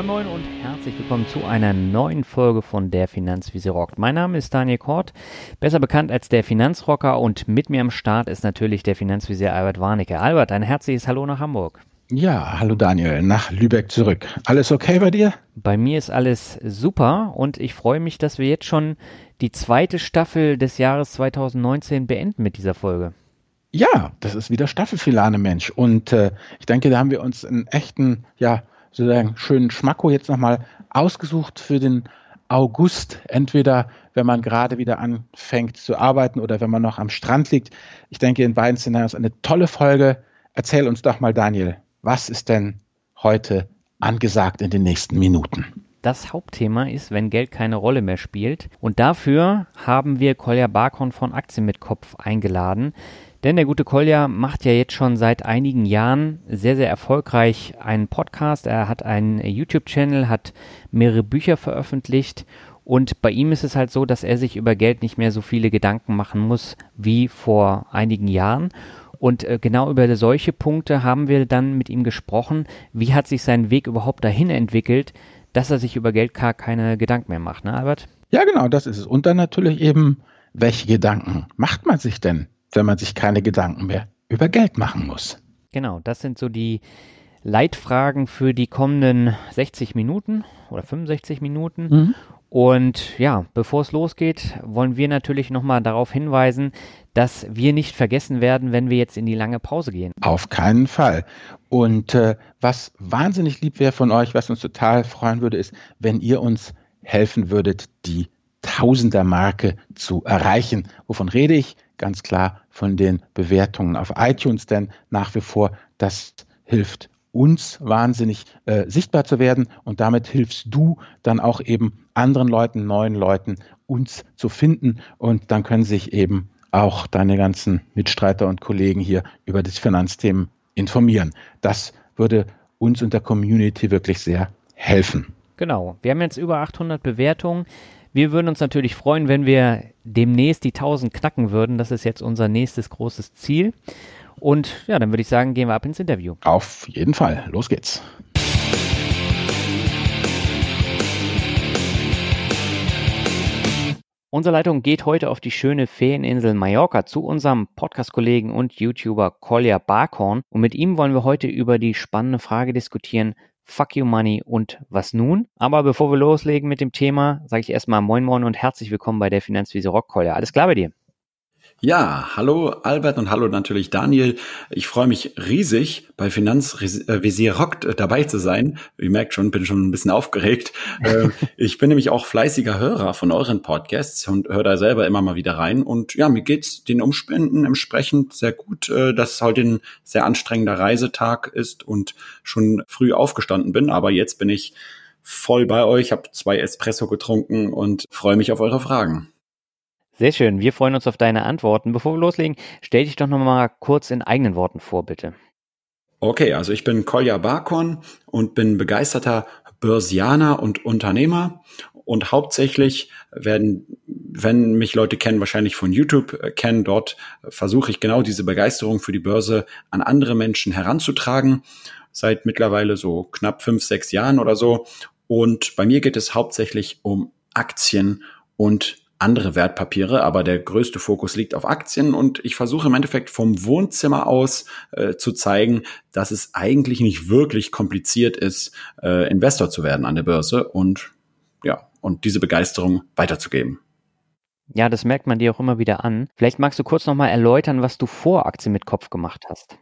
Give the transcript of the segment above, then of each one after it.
Moin Moin und herzlich willkommen zu einer neuen Folge von der Finanzwiese rockt. Mein Name ist Daniel Kort, besser bekannt als der Finanzrocker und mit mir am Start ist natürlich der Finanzvisier Albert Warnecke. Albert, ein herzliches Hallo nach Hamburg. Ja, hallo Daniel, nach Lübeck zurück. Alles okay bei dir? Bei mir ist alles super und ich freue mich, dass wir jetzt schon die zweite Staffel des Jahres 2019 beenden mit dieser Folge. Ja, das ist wieder Staffelfilane, Mensch. Und äh, ich denke, da haben wir uns einen echten, ja, sozusagen schönen Schmacko jetzt nochmal ausgesucht für den August. Entweder wenn man gerade wieder anfängt zu arbeiten oder wenn man noch am Strand liegt. Ich denke, in beiden Szenarios eine tolle Folge. Erzähl uns doch mal, Daniel, was ist denn heute angesagt in den nächsten Minuten? Das Hauptthema ist, wenn Geld keine Rolle mehr spielt. Und dafür haben wir Kolja Barkon von Aktien mit Kopf eingeladen. Denn der gute Kolja macht ja jetzt schon seit einigen Jahren sehr, sehr erfolgreich einen Podcast. Er hat einen YouTube-Channel, hat mehrere Bücher veröffentlicht. Und bei ihm ist es halt so, dass er sich über Geld nicht mehr so viele Gedanken machen muss wie vor einigen Jahren. Und äh, genau über solche Punkte haben wir dann mit ihm gesprochen. Wie hat sich sein Weg überhaupt dahin entwickelt, dass er sich über Geld gar keine Gedanken mehr macht, ne, Albert? Ja, genau, das ist es. Und dann natürlich eben, welche Gedanken macht man sich denn wenn man sich keine Gedanken mehr über Geld machen muss. Genau, das sind so die Leitfragen für die kommenden 60 Minuten oder 65 Minuten. Mhm. Und ja, bevor es losgeht, wollen wir natürlich nochmal darauf hinweisen, dass wir nicht vergessen werden, wenn wir jetzt in die lange Pause gehen. Auf keinen Fall. Und äh, was wahnsinnig lieb wäre von euch, was uns total freuen würde, ist, wenn ihr uns helfen würdet, die Tausender-Marke zu erreichen. Wovon rede ich? Ganz klar von den Bewertungen auf iTunes, denn nach wie vor, das hilft uns wahnsinnig äh, sichtbar zu werden und damit hilfst du dann auch eben anderen Leuten, neuen Leuten, uns zu finden und dann können sich eben auch deine ganzen Mitstreiter und Kollegen hier über das Finanzthemen informieren. Das würde uns und der Community wirklich sehr helfen. Genau. Wir haben jetzt über 800 Bewertungen. Wir würden uns natürlich freuen, wenn wir demnächst die 1000 knacken würden. Das ist jetzt unser nächstes großes Ziel. Und ja, dann würde ich sagen, gehen wir ab ins Interview. Auf jeden Fall. Los geht's. Unsere Leitung geht heute auf die schöne Ferieninsel Mallorca zu unserem Podcast-Kollegen und YouTuber Kolja Barkhorn. Und mit ihm wollen wir heute über die spannende Frage diskutieren, Fuck You Money und was nun? Aber bevor wir loslegen mit dem Thema, sage ich erstmal Moin Moin und herzlich willkommen bei der Finanzwiese Rockkeule. Alles klar bei dir? Ja, hallo Albert und hallo natürlich Daniel. Ich freue mich riesig, bei Finanzvisier Rockt äh, dabei zu sein. Ihr merkt schon, bin schon ein bisschen aufgeregt. Äh, ich bin nämlich auch fleißiger Hörer von euren Podcasts und höre da selber immer mal wieder rein. Und ja, mir geht's den Umständen entsprechend sehr gut, äh, dass es heute ein sehr anstrengender Reisetag ist und schon früh aufgestanden bin. Aber jetzt bin ich voll bei euch, habe zwei Espresso getrunken und freue mich auf eure Fragen. Sehr schön. Wir freuen uns auf deine Antworten. Bevor wir loslegen, stell dich doch noch mal kurz in eigenen Worten vor, bitte. Okay, also ich bin Kolja Barkon und bin begeisterter Börsianer und Unternehmer und hauptsächlich werden, wenn mich Leute kennen, wahrscheinlich von YouTube äh, kennen, dort versuche ich genau diese Begeisterung für die Börse an andere Menschen heranzutragen, seit mittlerweile so knapp fünf, sechs Jahren oder so. Und bei mir geht es hauptsächlich um Aktien und andere Wertpapiere, aber der größte Fokus liegt auf Aktien und ich versuche im Endeffekt vom Wohnzimmer aus äh, zu zeigen, dass es eigentlich nicht wirklich kompliziert ist, äh, Investor zu werden an der Börse und ja, und diese Begeisterung weiterzugeben. Ja, das merkt man dir auch immer wieder an. Vielleicht magst du kurz nochmal erläutern, was du vor Aktien mit Kopf gemacht hast.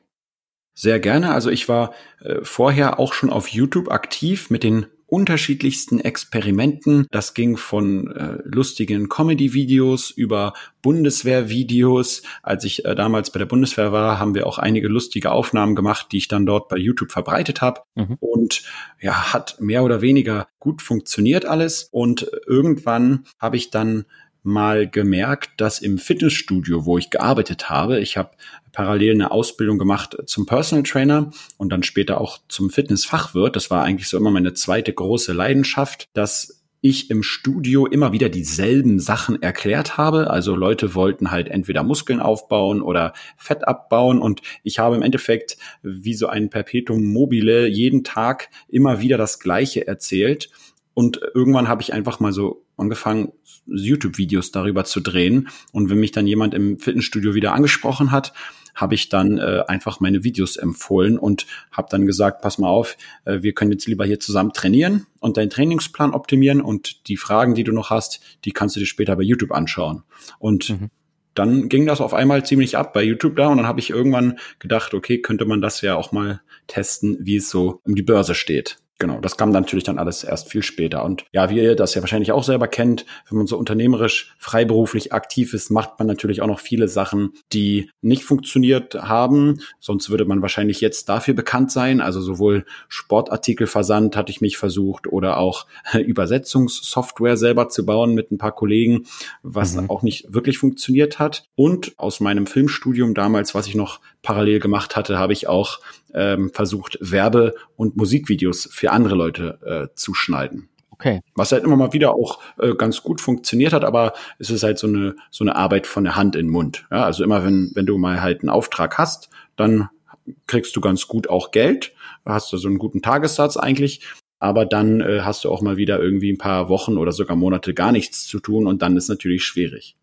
Sehr gerne. Also ich war äh, vorher auch schon auf YouTube aktiv mit den unterschiedlichsten Experimenten. Das ging von äh, lustigen Comedy-Videos über Bundeswehr-Videos. Als ich äh, damals bei der Bundeswehr war, haben wir auch einige lustige Aufnahmen gemacht, die ich dann dort bei YouTube verbreitet habe. Mhm. Und ja, hat mehr oder weniger gut funktioniert alles. Und irgendwann habe ich dann mal gemerkt, dass im Fitnessstudio, wo ich gearbeitet habe, ich habe parallel eine Ausbildung gemacht zum Personal Trainer und dann später auch zum Fitnessfachwirt. Das war eigentlich so immer meine zweite große Leidenschaft, dass ich im Studio immer wieder dieselben Sachen erklärt habe. Also Leute wollten halt entweder Muskeln aufbauen oder Fett abbauen und ich habe im Endeffekt wie so ein Perpetuum mobile jeden Tag immer wieder das Gleiche erzählt. Und irgendwann habe ich einfach mal so angefangen, YouTube-Videos darüber zu drehen. Und wenn mich dann jemand im Fitnessstudio wieder angesprochen hat, habe ich dann äh, einfach meine Videos empfohlen und habe dann gesagt, pass mal auf, äh, wir können jetzt lieber hier zusammen trainieren und deinen Trainingsplan optimieren und die Fragen, die du noch hast, die kannst du dir später bei YouTube anschauen. Und mhm. dann ging das auf einmal ziemlich ab bei YouTube da und dann habe ich irgendwann gedacht, okay, könnte man das ja auch mal testen, wie es so um die Börse steht. Genau, das kam natürlich dann alles erst viel später. Und ja, wie ihr das ja wahrscheinlich auch selber kennt, wenn man so unternehmerisch, freiberuflich aktiv ist, macht man natürlich auch noch viele Sachen, die nicht funktioniert haben. Sonst würde man wahrscheinlich jetzt dafür bekannt sein. Also sowohl Sportartikelversand hatte ich mich versucht oder auch Übersetzungssoftware selber zu bauen mit ein paar Kollegen, was mhm. auch nicht wirklich funktioniert hat. Und aus meinem Filmstudium damals, was ich noch parallel gemacht hatte, habe ich auch ähm, versucht, Werbe- und Musikvideos für andere Leute äh, zu schneiden. Okay. Was halt immer mal wieder auch äh, ganz gut funktioniert hat, aber es ist halt so eine, so eine Arbeit von der Hand in den Mund. Ja, also immer wenn, wenn du mal halt einen Auftrag hast, dann kriegst du ganz gut auch Geld, hast du so einen guten Tagessatz eigentlich, aber dann äh, hast du auch mal wieder irgendwie ein paar Wochen oder sogar Monate gar nichts zu tun und dann ist natürlich schwierig.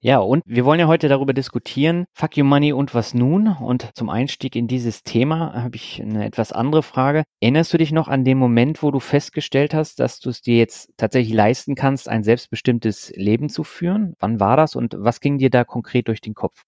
Ja, und wir wollen ja heute darüber diskutieren, Fuck You Money und was nun? Und zum Einstieg in dieses Thema habe ich eine etwas andere Frage. Erinnerst du dich noch an den Moment, wo du festgestellt hast, dass du es dir jetzt tatsächlich leisten kannst, ein selbstbestimmtes Leben zu führen? Wann war das und was ging dir da konkret durch den Kopf?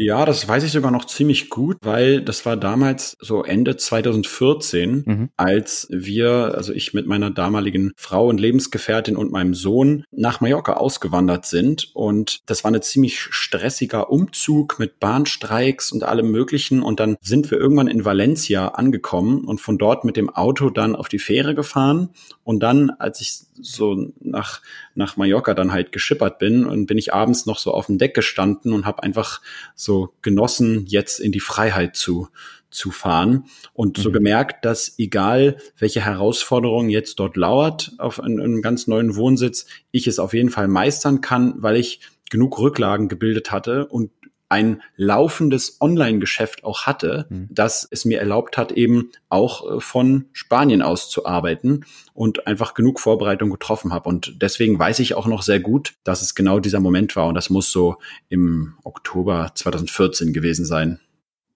Ja, das weiß ich sogar noch ziemlich gut, weil das war damals so Ende 2014, mhm. als wir, also ich mit meiner damaligen Frau und Lebensgefährtin und meinem Sohn nach Mallorca ausgewandert sind. Und das war ein ziemlich stressiger Umzug mit Bahnstreiks und allem Möglichen. Und dann sind wir irgendwann in Valencia angekommen und von dort mit dem Auto dann auf die Fähre gefahren. Und dann, als ich so nach, nach Mallorca dann halt geschippert bin und bin ich abends noch so auf dem Deck gestanden und habe einfach so genossen, jetzt in die Freiheit zu, zu fahren und mhm. so gemerkt, dass egal welche Herausforderung jetzt dort lauert auf einem, einem ganz neuen Wohnsitz, ich es auf jeden Fall meistern kann, weil ich genug Rücklagen gebildet hatte und ein laufendes Online-Geschäft auch hatte, mhm. das es mir erlaubt hat, eben auch äh, von Spanien aus zu arbeiten und einfach genug Vorbereitung getroffen habe. Und deswegen weiß ich auch noch sehr gut, dass es genau dieser Moment war. Und das muss so im Oktober 2014 gewesen sein.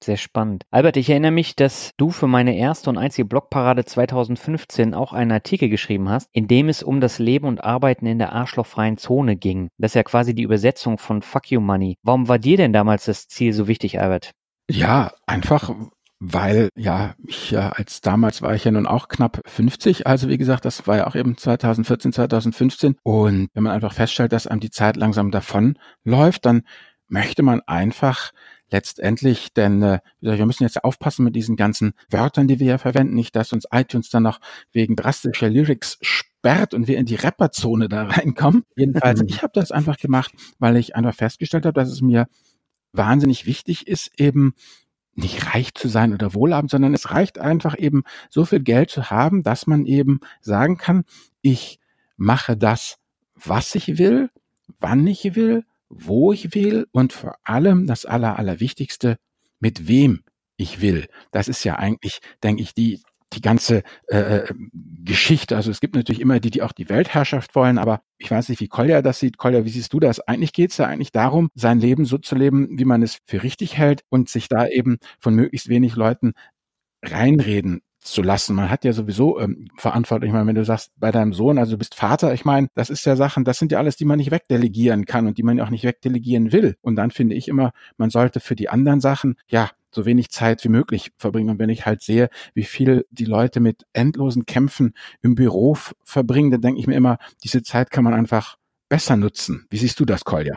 Sehr spannend. Albert, ich erinnere mich, dass du für meine erste und einzige Blogparade 2015 auch einen Artikel geschrieben hast, in dem es um das Leben und Arbeiten in der arschlochfreien Zone ging. Das ist ja quasi die Übersetzung von Fuck You Money. Warum war dir denn damals das Ziel so wichtig, Albert? Ja, einfach, weil ja, ich ja als damals war ich ja nun auch knapp 50, also wie gesagt, das war ja auch eben 2014, 2015 und wenn man einfach feststellt, dass einem die Zeit langsam davon läuft, dann möchte man einfach letztendlich, denn äh, wir müssen jetzt aufpassen mit diesen ganzen Wörtern, die wir hier verwenden, nicht, dass uns iTunes dann noch wegen drastischer Lyrics sperrt und wir in die Rapperzone da reinkommen. Jedenfalls, ich habe das einfach gemacht, weil ich einfach festgestellt habe, dass es mir wahnsinnig wichtig ist, eben nicht reich zu sein oder wohlhabend, sondern es reicht einfach eben so viel Geld zu haben, dass man eben sagen kann, ich mache das, was ich will, wann ich will, wo ich will und vor allem das Aller, Allerwichtigste, mit wem ich will. Das ist ja eigentlich, denke ich, die, die ganze äh, äh, Geschichte. Also es gibt natürlich immer die, die auch die Weltherrschaft wollen, aber ich weiß nicht, wie Kolja das sieht. Kolja, wie siehst du das? Eigentlich geht es ja eigentlich darum, sein Leben so zu leben, wie man es für richtig hält und sich da eben von möglichst wenig Leuten reinreden zu lassen. Man hat ja sowieso ähm, Verantwortung. Ich meine, wenn du sagst, bei deinem Sohn, also du bist Vater, ich meine, das ist ja Sachen, das sind ja alles, die man nicht wegdelegieren kann und die man auch nicht wegdelegieren will. Und dann finde ich immer, man sollte für die anderen Sachen, ja, so wenig Zeit wie möglich verbringen. Und wenn ich halt sehe, wie viel die Leute mit endlosen Kämpfen im Büro verbringen, dann denke ich mir immer, diese Zeit kann man einfach besser nutzen. Wie siehst du das, Kolja?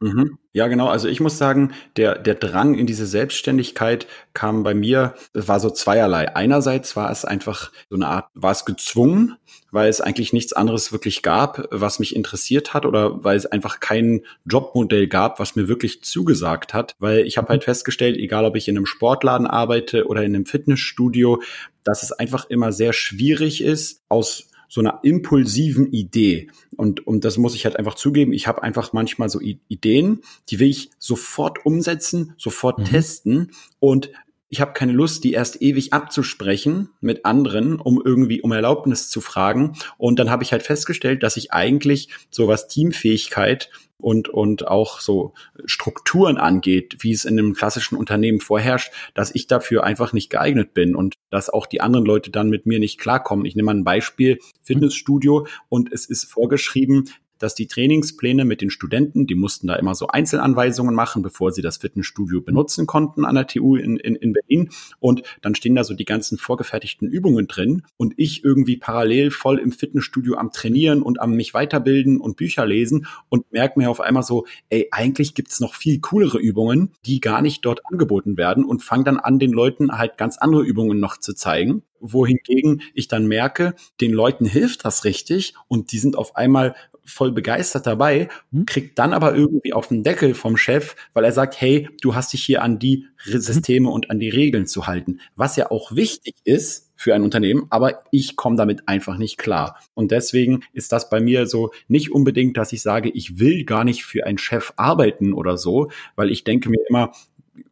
Mhm. Ja, genau. Also ich muss sagen, der, der Drang in diese Selbstständigkeit kam bei mir, es war so zweierlei. Einerseits war es einfach so eine Art, war es gezwungen, weil es eigentlich nichts anderes wirklich gab, was mich interessiert hat oder weil es einfach kein Jobmodell gab, was mir wirklich zugesagt hat. Weil ich habe halt festgestellt, egal ob ich in einem Sportladen arbeite oder in einem Fitnessstudio, dass es einfach immer sehr schwierig ist, aus so einer impulsiven Idee. Und, und das muss ich halt einfach zugeben. Ich habe einfach manchmal so Ideen, die will ich sofort umsetzen, sofort mhm. testen. Und ich habe keine Lust, die erst ewig abzusprechen mit anderen, um irgendwie um Erlaubnis zu fragen. Und dann habe ich halt festgestellt, dass ich eigentlich so was Teamfähigkeit und, und auch so Strukturen angeht, wie es in einem klassischen Unternehmen vorherrscht, dass ich dafür einfach nicht geeignet bin und dass auch die anderen Leute dann mit mir nicht klarkommen. Ich nehme mal ein Beispiel, Fitnessstudio und es ist vorgeschrieben, dass die Trainingspläne mit den Studenten, die mussten da immer so Einzelanweisungen machen, bevor sie das Fitnessstudio benutzen konnten an der TU in, in, in Berlin. Und dann stehen da so die ganzen vorgefertigten Übungen drin und ich irgendwie parallel voll im Fitnessstudio am Trainieren und am mich weiterbilden und Bücher lesen und merke mir auf einmal so, ey, eigentlich gibt's noch viel coolere Übungen, die gar nicht dort angeboten werden und fange dann an, den Leuten halt ganz andere Übungen noch zu zeigen wohingegen ich dann merke, den Leuten hilft das richtig und die sind auf einmal voll begeistert dabei, hm? kriegt dann aber irgendwie auf den Deckel vom Chef, weil er sagt, hey, du hast dich hier an die hm? Systeme und an die Regeln zu halten, was ja auch wichtig ist für ein Unternehmen, aber ich komme damit einfach nicht klar. Und deswegen ist das bei mir so nicht unbedingt, dass ich sage, ich will gar nicht für einen Chef arbeiten oder so, weil ich denke mir immer,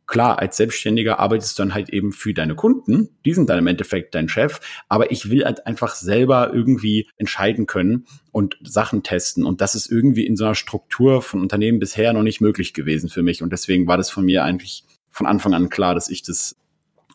klar, als Selbstständiger arbeitest du dann halt eben für deine Kunden. Die sind dann im Endeffekt dein Chef. Aber ich will halt einfach selber irgendwie entscheiden können und Sachen testen. Und das ist irgendwie in so einer Struktur von Unternehmen bisher noch nicht möglich gewesen für mich. Und deswegen war das von mir eigentlich von Anfang an klar, dass ich das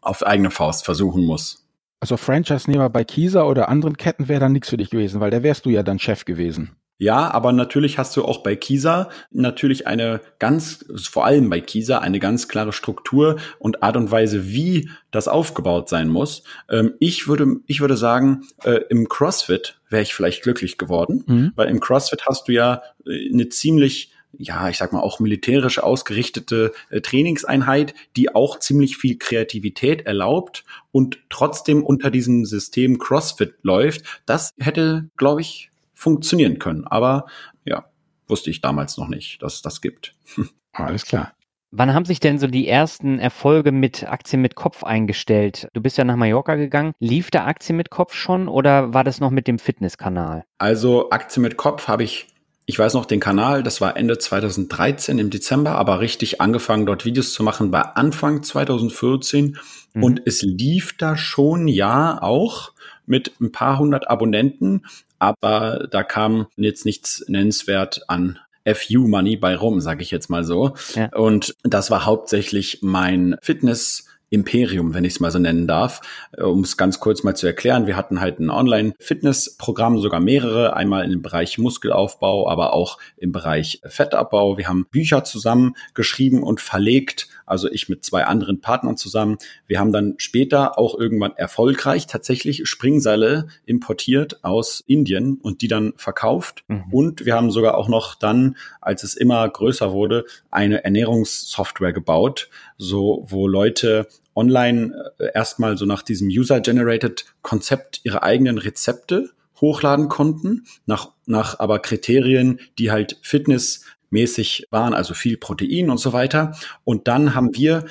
auf eigene Faust versuchen muss. Also Franchise-Nehmer bei Kieser oder anderen Ketten wäre dann nichts für dich gewesen, weil da wärst du ja dann Chef gewesen. Ja, aber natürlich hast du auch bei Kisa natürlich eine ganz, vor allem bei Kisa, eine ganz klare Struktur und Art und Weise, wie das aufgebaut sein muss. Ähm, ich würde, ich würde sagen, äh, im CrossFit wäre ich vielleicht glücklich geworden, mhm. weil im CrossFit hast du ja äh, eine ziemlich ja, ich sag mal auch militärisch ausgerichtete äh, Trainingseinheit, die auch ziemlich viel Kreativität erlaubt und trotzdem unter diesem System CrossFit läuft. Das hätte, glaube ich, funktionieren können. Aber ja, wusste ich damals noch nicht, dass es das gibt. Alles klar. Wann haben sich denn so die ersten Erfolge mit Aktien mit Kopf eingestellt? Du bist ja nach Mallorca gegangen. Lief da Aktien mit Kopf schon oder war das noch mit dem Fitnesskanal? Also Aktien mit Kopf habe ich, ich weiß noch den Kanal, das war Ende 2013 im Dezember, aber richtig angefangen dort Videos zu machen bei Anfang 2014 mhm. und es lief da schon ja auch mit ein paar hundert Abonnenten, aber da kam jetzt nichts nennenswert an FU-Money bei rum, sage ich jetzt mal so. Ja. Und das war hauptsächlich mein Fitness- Imperium, wenn ich es mal so nennen darf. Um es ganz kurz mal zu erklären, wir hatten halt ein Online-Fitness-Programm, sogar mehrere, einmal im Bereich Muskelaufbau, aber auch im Bereich Fettabbau. Wir haben Bücher zusammen geschrieben und verlegt also ich mit zwei anderen Partnern zusammen. Wir haben dann später auch irgendwann erfolgreich tatsächlich Springseile importiert aus Indien und die dann verkauft. Mhm. Und wir haben sogar auch noch dann, als es immer größer wurde, eine Ernährungssoftware gebaut, so wo Leute online äh, erstmal so nach diesem User-Generated Konzept ihre eigenen Rezepte hochladen konnten, nach, nach aber Kriterien, die halt Fitness mäßig waren, also viel Protein und so weiter. Und dann haben wir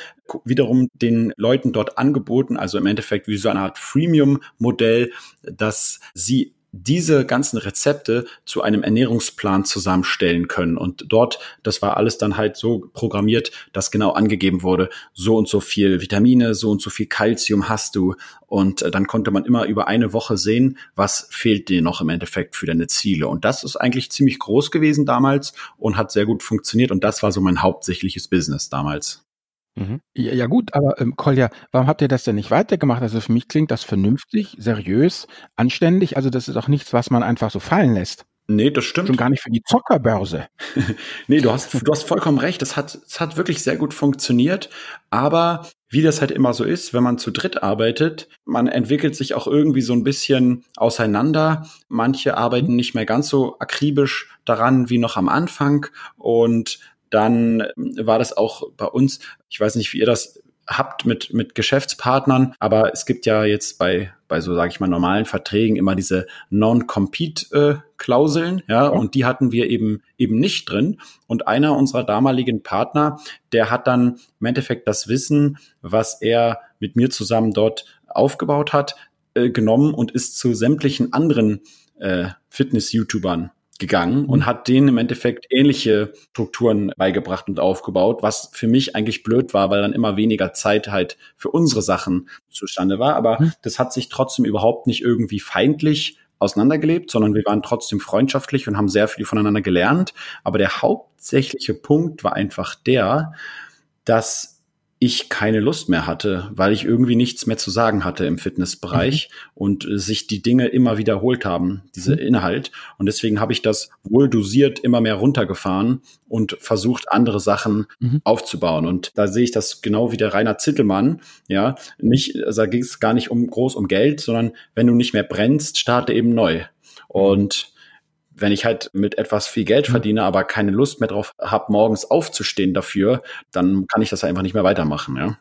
wiederum den Leuten dort angeboten, also im Endeffekt wie so eine Art Freemium-Modell, dass sie diese ganzen Rezepte zu einem Ernährungsplan zusammenstellen können. Und dort, das war alles dann halt so programmiert, dass genau angegeben wurde, so und so viel Vitamine, so und so viel Kalzium hast du. Und äh, dann konnte man immer über eine Woche sehen, was fehlt dir noch im Endeffekt für deine Ziele. Und das ist eigentlich ziemlich groß gewesen damals und hat sehr gut funktioniert. Und das war so mein hauptsächliches Business damals. Mhm. Ja, ja, gut, aber ähm, Kolja, warum habt ihr das denn nicht weitergemacht? Also für mich klingt das vernünftig, seriös, anständig. Also das ist auch nichts, was man einfach so fallen lässt. Nee, das stimmt. Schon gar nicht für die Zockerbörse. nee, du hast, du hast vollkommen recht. Es hat, es hat wirklich sehr gut funktioniert. Aber wie das halt immer so ist, wenn man zu dritt arbeitet, man entwickelt sich auch irgendwie so ein bisschen auseinander. Manche arbeiten nicht mehr ganz so akribisch daran wie noch am Anfang und dann war das auch bei uns, ich weiß nicht, wie ihr das habt mit, mit Geschäftspartnern, aber es gibt ja jetzt bei, bei so, sage ich mal, normalen Verträgen immer diese Non-Compete-Klauseln, ja, ja, und die hatten wir eben eben nicht drin. Und einer unserer damaligen Partner, der hat dann im Endeffekt das Wissen, was er mit mir zusammen dort aufgebaut hat, äh, genommen und ist zu sämtlichen anderen äh, Fitness-YouTubern gegangen mhm. und hat denen im Endeffekt ähnliche Strukturen beigebracht und aufgebaut, was für mich eigentlich blöd war, weil dann immer weniger Zeit halt für unsere Sachen zustande war. Aber mhm. das hat sich trotzdem überhaupt nicht irgendwie feindlich auseinandergelebt, sondern wir waren trotzdem freundschaftlich und haben sehr viel voneinander gelernt. Aber der hauptsächliche Punkt war einfach der, dass ich keine Lust mehr hatte, weil ich irgendwie nichts mehr zu sagen hatte im Fitnessbereich mhm. und äh, sich die Dinge immer wiederholt haben, diese mhm. Inhalt. Und deswegen habe ich das wohl dosiert immer mehr runtergefahren und versucht, andere Sachen mhm. aufzubauen. Und da sehe ich das genau wie der Rainer Zittelmann. Ja, nicht, also da ging es gar nicht um groß um Geld, sondern wenn du nicht mehr brennst, starte eben neu. Und wenn ich halt mit etwas viel Geld mhm. verdiene, aber keine Lust mehr drauf habe, morgens aufzustehen dafür, dann kann ich das einfach nicht mehr weitermachen, ja.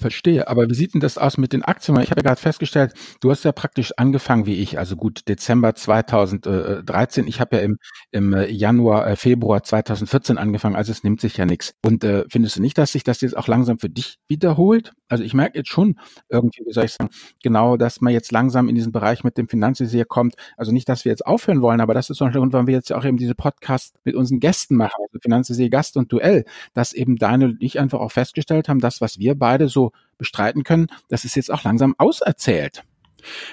Verstehe, aber wie sieht denn das aus mit den Aktien? Ich habe ja gerade festgestellt, du hast ja praktisch angefangen wie ich, also gut Dezember 2013. Ich habe ja im, im Januar, äh, Februar 2014 angefangen, also es nimmt sich ja nichts. Und äh, findest du nicht, dass sich das jetzt auch langsam für dich wiederholt? Also ich merke jetzt schon irgendwie, wie soll ich sagen, genau, dass man jetzt langsam in diesen Bereich mit dem Finanzvisier kommt. Also nicht, dass wir jetzt aufhören wollen, aber das ist so ein Grund, warum wir jetzt ja auch eben diese Podcast mit unseren Gästen machen, also Finanzvisier Gast und Duell, dass eben Daniel und ich einfach auch festgestellt haben, dass was wir beide so bestreiten können, das ist jetzt auch langsam auserzählt.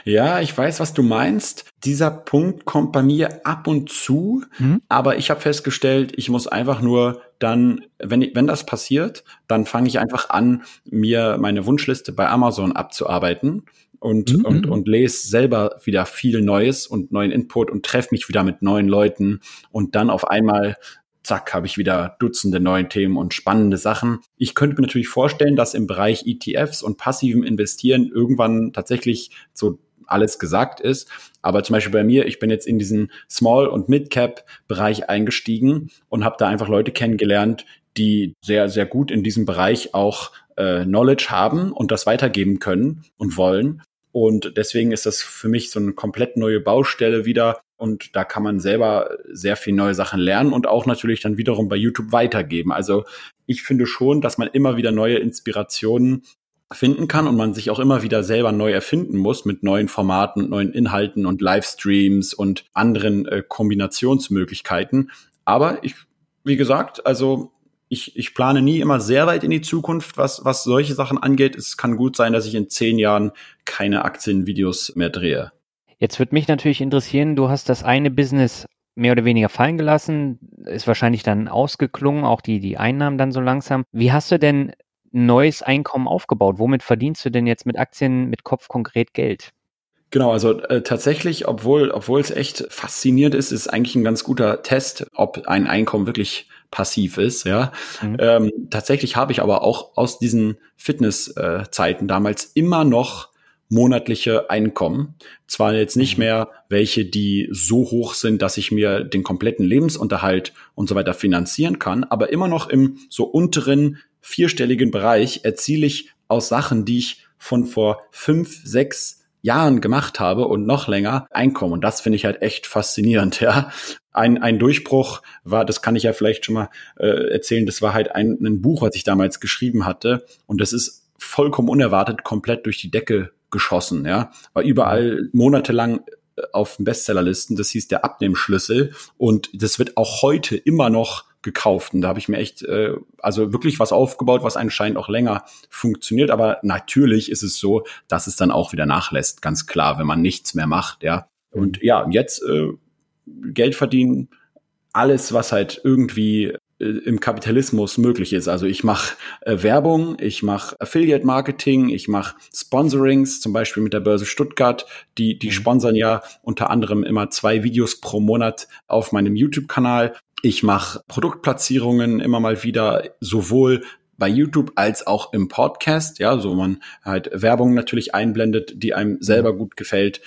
Ja, ich weiß, was du meinst. Dieser Punkt kommt bei mir ab und zu, mhm. aber ich habe festgestellt, ich muss einfach nur dann, wenn, wenn das passiert, dann fange ich einfach an, mir meine Wunschliste bei Amazon abzuarbeiten und, mhm. und, und lese selber wieder viel Neues und neuen Input und treffe mich wieder mit neuen Leuten und dann auf einmal zack, habe ich wieder Dutzende neue Themen und spannende Sachen. Ich könnte mir natürlich vorstellen, dass im Bereich ETFs und passivem Investieren irgendwann tatsächlich so alles gesagt ist. Aber zum Beispiel bei mir, ich bin jetzt in diesen Small- und Mid-Cap-Bereich eingestiegen und habe da einfach Leute kennengelernt, die sehr, sehr gut in diesem Bereich auch äh, Knowledge haben und das weitergeben können und wollen. Und deswegen ist das für mich so eine komplett neue Baustelle wieder, und da kann man selber sehr viel neue Sachen lernen und auch natürlich dann wiederum bei YouTube weitergeben. Also ich finde schon, dass man immer wieder neue Inspirationen finden kann und man sich auch immer wieder selber neu erfinden muss mit neuen Formaten, neuen Inhalten und Livestreams und anderen äh, Kombinationsmöglichkeiten. Aber ich, wie gesagt, also ich, ich plane nie immer sehr weit in die Zukunft, was, was solche Sachen angeht. Es kann gut sein, dass ich in zehn Jahren keine Aktienvideos mehr drehe. Jetzt würde mich natürlich interessieren, du hast das eine Business mehr oder weniger fallen gelassen, ist wahrscheinlich dann ausgeklungen, auch die, die Einnahmen dann so langsam. Wie hast du denn neues Einkommen aufgebaut? Womit verdienst du denn jetzt mit Aktien mit Kopf konkret Geld? Genau, also äh, tatsächlich, obwohl, obwohl es echt faszinierend ist, ist eigentlich ein ganz guter Test, ob ein Einkommen wirklich passiv ist. Ja, mhm. ähm, tatsächlich habe ich aber auch aus diesen Fitnesszeiten äh, damals immer noch monatliche Einkommen. Zwar jetzt nicht mhm. mehr welche, die so hoch sind, dass ich mir den kompletten Lebensunterhalt und so weiter finanzieren kann, aber immer noch im so unteren vierstelligen Bereich erziele ich aus Sachen, die ich von vor fünf, sechs Jahren gemacht habe und noch länger Einkommen. Und das finde ich halt echt faszinierend, ja. Ein, ein Durchbruch war, das kann ich ja vielleicht schon mal äh, erzählen, das war halt ein, ein Buch, was ich damals geschrieben hatte. Und das ist vollkommen unerwartet komplett durch die Decke geschossen, ja. War überall monatelang äh, auf den Bestsellerlisten. Das hieß der Abnehmschlüssel. Und das wird auch heute immer noch gekauft. Und da habe ich mir echt, äh, also wirklich was aufgebaut, was anscheinend auch länger funktioniert. Aber natürlich ist es so, dass es dann auch wieder nachlässt, ganz klar, wenn man nichts mehr macht, ja. Und ja, jetzt äh, Geld verdienen, alles, was halt irgendwie im Kapitalismus möglich ist. Also ich mache äh, Werbung, ich mache Affiliate Marketing, ich mache Sponsorings, zum Beispiel mit der Börse Stuttgart. Die, die mhm. sponsern ja unter anderem immer zwei Videos pro Monat auf meinem YouTube-Kanal. Ich mache Produktplatzierungen immer mal wieder, sowohl bei YouTube als auch im Podcast, ja, so man halt Werbung natürlich einblendet, die einem selber mhm. gut gefällt.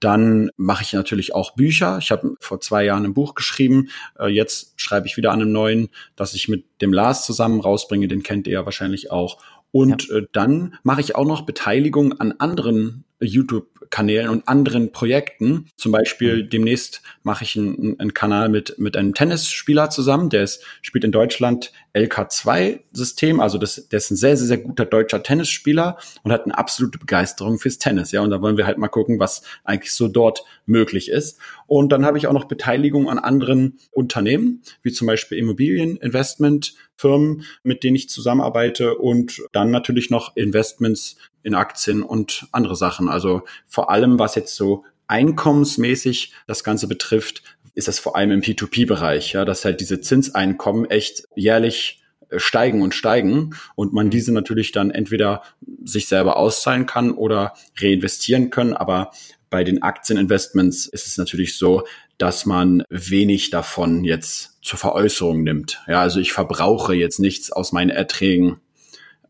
Dann mache ich natürlich auch Bücher. Ich habe vor zwei Jahren ein Buch geschrieben. Äh, jetzt schreibe ich wieder an einem neuen, das ich mit dem Lars zusammen rausbringe. Den kennt ihr ja wahrscheinlich auch. Und ja. äh, dann mache ich auch noch Beteiligung an anderen YouTube-Kanälen und anderen Projekten. Zum Beispiel demnächst mache ich einen, einen Kanal mit, mit einem Tennisspieler zusammen, der ist, spielt in Deutschland LK2-System, also das, der ist ein sehr, sehr, sehr guter deutscher Tennisspieler und hat eine absolute Begeisterung fürs Tennis. Ja, und da wollen wir halt mal gucken, was eigentlich so dort möglich ist. Und dann habe ich auch noch Beteiligung an anderen Unternehmen, wie zum Beispiel Immobilieninvestmentfirmen, mit denen ich zusammenarbeite und dann natürlich noch Investments in Aktien und andere Sachen. Also vor allem, was jetzt so einkommensmäßig das Ganze betrifft, ist das vor allem im P2P-Bereich, ja, dass halt diese Zinseinkommen echt jährlich äh, steigen und steigen und man diese natürlich dann entweder sich selber auszahlen kann oder reinvestieren können. Aber bei den Aktieninvestments ist es natürlich so, dass man wenig davon jetzt zur Veräußerung nimmt. Ja, also ich verbrauche jetzt nichts aus meinen Erträgen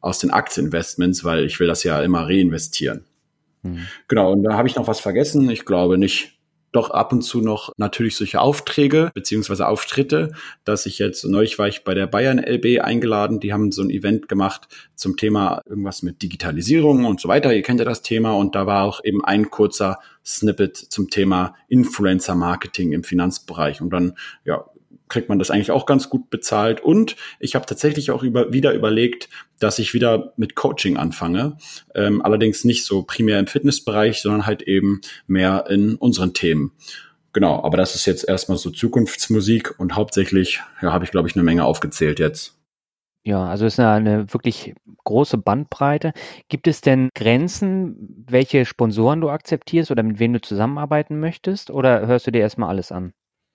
aus den Aktieninvestments, weil ich will das ja immer reinvestieren. Mhm. Genau, und da habe ich noch was vergessen. Ich glaube nicht doch ab und zu noch natürlich solche Aufträge beziehungsweise Auftritte, dass ich jetzt, neulich war ich bei der Bayern LB eingeladen, die haben so ein Event gemacht zum Thema irgendwas mit Digitalisierung und so weiter. Ihr kennt ja das Thema und da war auch eben ein kurzer Snippet zum Thema Influencer Marketing im Finanzbereich und dann, ja, kriegt man das eigentlich auch ganz gut bezahlt. Und ich habe tatsächlich auch über, wieder überlegt, dass ich wieder mit Coaching anfange. Ähm, allerdings nicht so primär im Fitnessbereich, sondern halt eben mehr in unseren Themen. Genau, aber das ist jetzt erstmal so Zukunftsmusik und hauptsächlich, ja, habe ich, glaube ich, eine Menge aufgezählt jetzt. Ja, also ist eine wirklich große Bandbreite. Gibt es denn Grenzen, welche Sponsoren du akzeptierst oder mit wem du zusammenarbeiten möchtest? Oder hörst du dir erstmal alles an?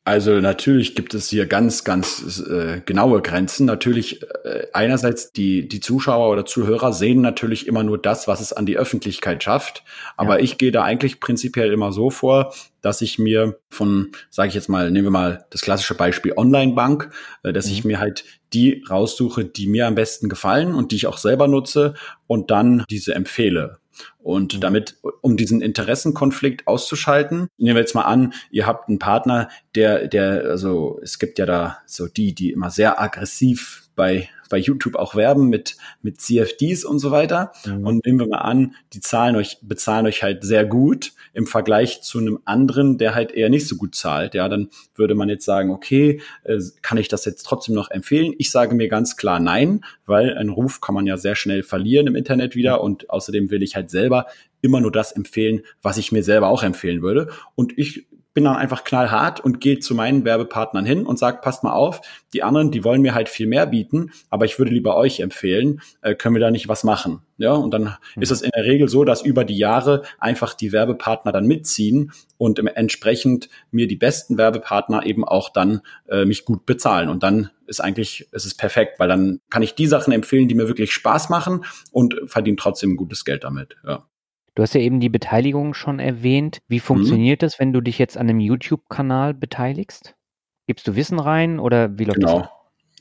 Also natürlich gibt es hier ganz, ganz äh, genaue Grenzen. Natürlich äh, einerseits die, die Zuschauer oder Zuhörer sehen natürlich immer nur das, was es an die Öffentlichkeit schafft. Aber ja. ich gehe da eigentlich prinzipiell immer so vor, dass ich mir von, sage ich jetzt mal, nehmen wir mal das klassische Beispiel Online-Bank, äh, dass mhm. ich mir halt die raussuche, die mir am besten gefallen und die ich auch selber nutze und dann diese empfehle. Und mhm. damit, um diesen Interessenkonflikt auszuschalten, nehmen wir jetzt mal an, ihr habt einen Partner, der, der, also es gibt ja da so die, die immer sehr aggressiv bei, bei YouTube auch werben mit, mit CFDs und so weiter. Mhm. Und nehmen wir mal an, die zahlen euch, bezahlen euch halt sehr gut im Vergleich zu einem anderen, der halt eher nicht so gut zahlt. Ja, dann würde man jetzt sagen, okay, äh, kann ich das jetzt trotzdem noch empfehlen? Ich sage mir ganz klar nein, weil einen Ruf kann man ja sehr schnell verlieren im Internet wieder und außerdem will ich halt selber immer nur das empfehlen, was ich mir selber auch empfehlen würde. Und ich bin dann einfach knallhart und gehe zu meinen Werbepartnern hin und sage, passt mal auf, die anderen, die wollen mir halt viel mehr bieten, aber ich würde lieber euch empfehlen, äh, können wir da nicht was machen? Ja, und dann mhm. ist es in der Regel so, dass über die Jahre einfach die Werbepartner dann mitziehen und entsprechend mir die besten Werbepartner eben auch dann äh, mich gut bezahlen. Und dann ist eigentlich, ist es perfekt, weil dann kann ich die Sachen empfehlen, die mir wirklich Spaß machen und verdiene trotzdem gutes Geld damit. Ja. Du hast ja eben die Beteiligung schon erwähnt. Wie mhm. funktioniert mhm. das, wenn du dich jetzt an einem YouTube-Kanal beteiligst? Gibst du Wissen rein oder wie läuft genau. das?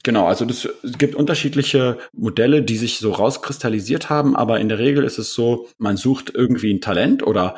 Genau, also das, es gibt unterschiedliche Modelle, die sich so rauskristallisiert haben, aber in der Regel ist es so, man sucht irgendwie ein Talent oder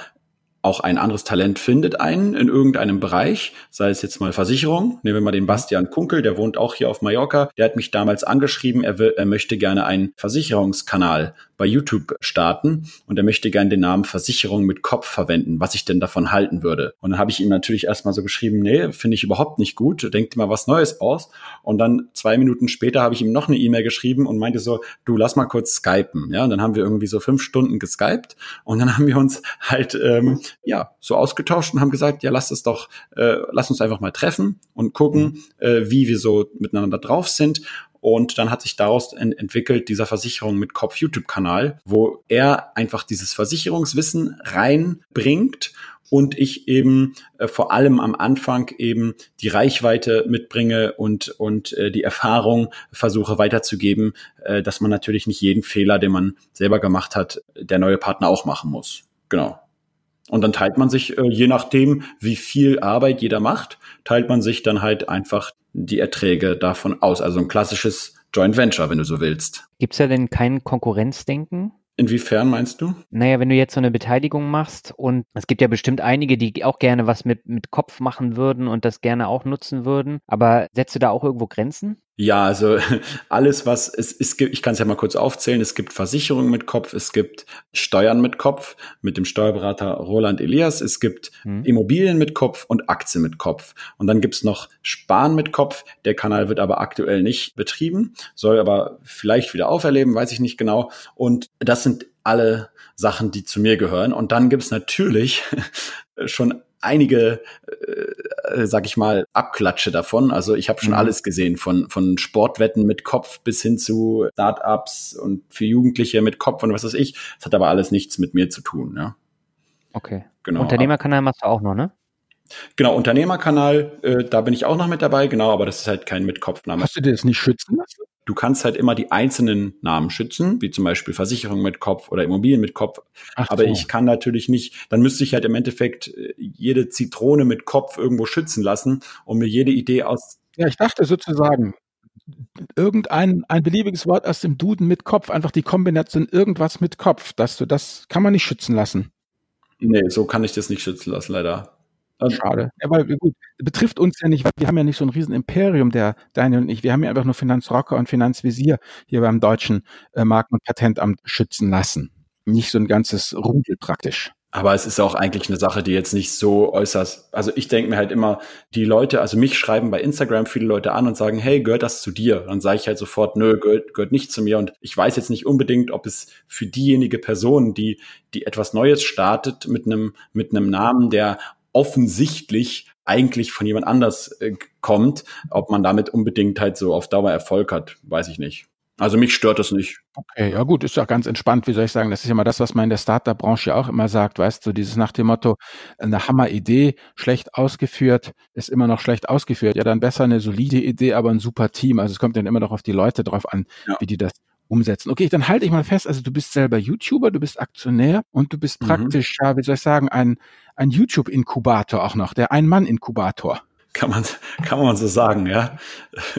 auch ein anderes Talent findet einen in irgendeinem Bereich, sei es jetzt mal Versicherung. Nehmen wir mal den Bastian Kunkel, der wohnt auch hier auf Mallorca. Der hat mich damals angeschrieben, er, will, er möchte gerne einen Versicherungskanal bei YouTube starten und er möchte gerne den Namen Versicherung mit Kopf verwenden, was ich denn davon halten würde. Und dann habe ich ihm natürlich erstmal so geschrieben, nee, finde ich überhaupt nicht gut, denk dir mal was Neues aus. Und dann zwei Minuten später habe ich ihm noch eine E-Mail geschrieben und meinte so, du lass mal kurz skypen. Ja, und dann haben wir irgendwie so fünf Stunden geskypt und dann haben wir uns halt ähm, ja so ausgetauscht und haben gesagt, ja, lass es doch, äh, lass uns einfach mal treffen und gucken, mhm. äh, wie wir so miteinander drauf sind. Und dann hat sich daraus ent entwickelt dieser Versicherung mit Kopf YouTube-Kanal, wo er einfach dieses Versicherungswissen reinbringt und ich eben äh, vor allem am Anfang eben die Reichweite mitbringe und, und äh, die Erfahrung versuche weiterzugeben, äh, dass man natürlich nicht jeden Fehler, den man selber gemacht hat, der neue Partner auch machen muss. Genau. Und dann teilt man sich, äh, je nachdem, wie viel Arbeit jeder macht, teilt man sich dann halt einfach die Erträge davon aus. Also ein klassisches Joint Venture, wenn du so willst. Gibt es ja denn kein Konkurrenzdenken? Inwiefern meinst du? Naja, wenn du jetzt so eine Beteiligung machst und es gibt ja bestimmt einige, die auch gerne was mit, mit Kopf machen würden und das gerne auch nutzen würden, aber setzt du da auch irgendwo Grenzen? Ja, also alles, was es, es gibt, ich kann es ja mal kurz aufzählen. Es gibt Versicherungen mit Kopf, es gibt Steuern mit Kopf mit dem Steuerberater Roland Elias, es gibt mhm. Immobilien mit Kopf und Aktien mit Kopf. Und dann gibt's noch Sparen mit Kopf. Der Kanal wird aber aktuell nicht betrieben, soll aber vielleicht wieder auferleben, weiß ich nicht genau. Und das sind alle Sachen, die zu mir gehören. Und dann gibt's natürlich schon einige, äh, sag ich mal, Abklatsche davon. Also ich habe schon mhm. alles gesehen, von, von Sportwetten mit Kopf bis hin zu Startups und für Jugendliche mit Kopf und was weiß ich. Das hat aber alles nichts mit mir zu tun. Ja. Okay. Genau. Unternehmerkanal machst du auch noch, ne? Genau, Unternehmerkanal, äh, da bin ich auch noch mit dabei, genau, aber das ist halt kein Mitkopfname. Hast du dir das nicht schützen lassen? Du kannst halt immer die einzelnen Namen schützen, wie zum Beispiel Versicherung mit Kopf oder Immobilien mit Kopf. Ach aber so. ich kann natürlich nicht, dann müsste ich halt im Endeffekt äh, jede Zitrone mit Kopf irgendwo schützen lassen, um mir jede Idee aus. Ja, ich dachte sozusagen, irgendein ein beliebiges Wort aus dem Duden mit Kopf, einfach die Kombination irgendwas mit Kopf, dass du das kann man nicht schützen lassen. Nee, so kann ich das nicht schützen lassen, leider. Schade. Ja, weil gut, betrifft uns ja nicht, wir haben ja nicht so ein riesen Imperium, der Daniel und ich. Wir haben ja einfach nur Finanzrocker und Finanzvisier hier beim deutschen äh, Marken- und Patentamt schützen lassen. Nicht so ein ganzes Rudel praktisch. Aber es ist auch eigentlich eine Sache, die jetzt nicht so äußerst, also ich denke mir halt immer, die Leute, also mich schreiben bei Instagram viele Leute an und sagen, hey, gehört das zu dir? Dann sage ich halt sofort, nö, gehört, gehört nicht zu mir. Und ich weiß jetzt nicht unbedingt, ob es für diejenige Person, die, die etwas Neues startet mit einem, mit einem Namen, der offensichtlich eigentlich von jemand anders äh, kommt, ob man damit unbedingt halt so auf Dauer Erfolg hat, weiß ich nicht. Also mich stört das nicht. Okay, ja gut, ist ja ganz entspannt, wie soll ich sagen, das ist ja mal das, was man in der Startup-Branche auch immer sagt, weißt du, dieses nach dem Motto, eine Hammer-Idee, schlecht ausgeführt, ist immer noch schlecht ausgeführt. Ja, dann besser eine solide Idee, aber ein super Team. Also es kommt dann immer noch auf die Leute drauf an, ja. wie die das umsetzen. Okay, dann halte ich mal fest, also du bist selber YouTuber, du bist Aktionär und du bist mhm. praktisch, ja, wie soll ich sagen, ein, ein YouTube-Inkubator auch noch, der Ein-Mann-Inkubator. Kann man, kann man so sagen, ja.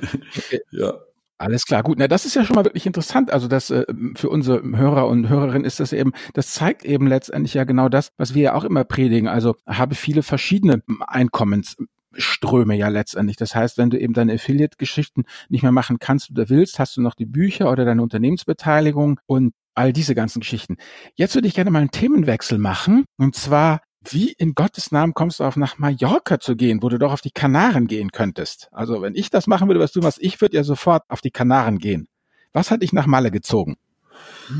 ja. Alles klar, gut. Na, das ist ja schon mal wirklich interessant. Also das äh, für unsere Hörer und Hörerinnen ist das eben, das zeigt eben letztendlich ja genau das, was wir ja auch immer predigen. Also habe viele verschiedene Einkommens Ströme ja letztendlich. Das heißt, wenn du eben deine Affiliate-Geschichten nicht mehr machen kannst oder willst, hast du noch die Bücher oder deine Unternehmensbeteiligung und all diese ganzen Geschichten. Jetzt würde ich gerne mal einen Themenwechsel machen. Und zwar, wie in Gottes Namen kommst du auf nach Mallorca zu gehen, wo du doch auf die Kanaren gehen könntest? Also wenn ich das machen würde, was du machst, ich würde ja sofort auf die Kanaren gehen. Was hat dich nach Malle gezogen?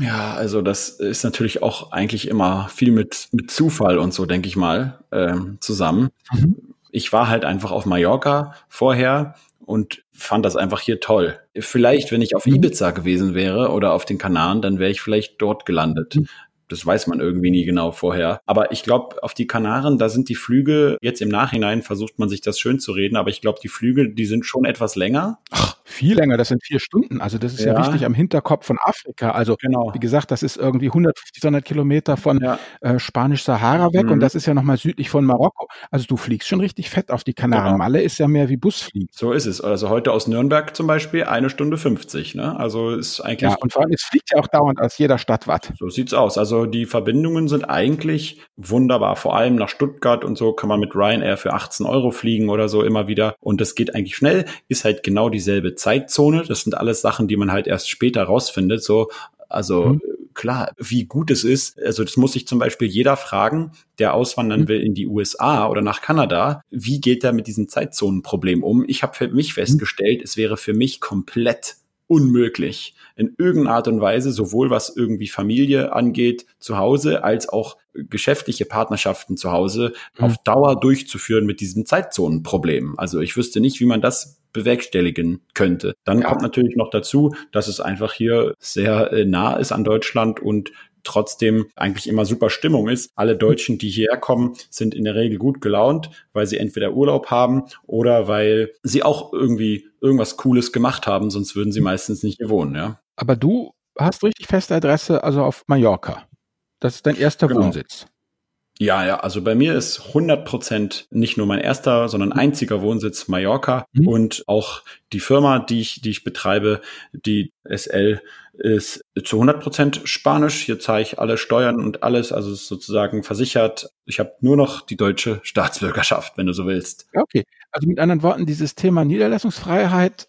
Ja, also das ist natürlich auch eigentlich immer viel mit, mit Zufall und so, denke ich mal, ähm, zusammen. Mhm ich war halt einfach auf Mallorca vorher und fand das einfach hier toll. Vielleicht, wenn ich auf mhm. Ibiza gewesen wäre oder auf den Kanaren, dann wäre ich vielleicht dort gelandet. Mhm. Das weiß man irgendwie nie genau vorher. Aber ich glaube, auf die Kanaren, da sind die Flüge, jetzt im Nachhinein versucht man sich das schön zu reden, aber ich glaube, die Flüge, die sind schon etwas länger. Ach, viel länger, das sind vier Stunden. Also das ist ja, ja richtig am Hinterkopf von Afrika. Also genau. wie gesagt, das ist irgendwie 150, 200 Kilometer von ja. äh, Spanisch-Sahara weg mhm. und das ist ja nochmal südlich von Marokko. Also du fliegst schon richtig fett auf die Kanaren. Genau. Malle ist ja mehr wie Busfliegen. So ist es. Also heute aus Nürnberg zum Beispiel eine Stunde 50. Ne? Also ist eigentlich. Ja, und vor allem, es fliegt ja auch dauernd aus jeder Stadt was. So sieht's aus. Also die Verbindungen sind eigentlich wunderbar. Vor allem nach Stuttgart und so kann man mit Ryanair für 18 Euro fliegen oder so immer wieder. Und das geht eigentlich schnell. Ist halt genau dieselbe Zeitzone. Das sind alles Sachen, die man halt erst später rausfindet. So, also mhm. klar, wie gut es ist. Also das muss sich zum Beispiel jeder fragen, der auswandern mhm. will in die USA oder nach Kanada. Wie geht er mit diesem Zeitzonenproblem um? Ich habe für mich mhm. festgestellt, mhm. es wäre für mich komplett unmöglich, in irgendeiner Art und Weise, sowohl was irgendwie Familie angeht zu Hause, als auch geschäftliche Partnerschaften zu Hause mhm. auf Dauer durchzuführen mit diesem Zeitzonenproblem. Also ich wüsste nicht, wie man das bewerkstelligen könnte. Dann ja. kommt natürlich noch dazu, dass es einfach hier sehr äh, nah ist an Deutschland und trotzdem eigentlich immer super Stimmung ist. Alle Deutschen, die hierher kommen, sind in der Regel gut gelaunt, weil sie entweder Urlaub haben oder weil sie auch irgendwie irgendwas Cooles gemacht haben, sonst würden sie meistens nicht hier wohnen, ja. Aber du hast richtig feste Adresse, also auf Mallorca. Das ist dein erster genau. Wohnsitz. Ja, ja, also bei mir ist 100 Prozent nicht nur mein erster, sondern einziger Wohnsitz Mallorca mhm. und auch die Firma, die ich, die ich betreibe, die SL, ist zu 100 Prozent Spanisch. Hier zahle ich alle Steuern und alles, also sozusagen versichert. Ich habe nur noch die deutsche Staatsbürgerschaft, wenn du so willst. Okay, also mit anderen Worten, dieses Thema Niederlassungsfreiheit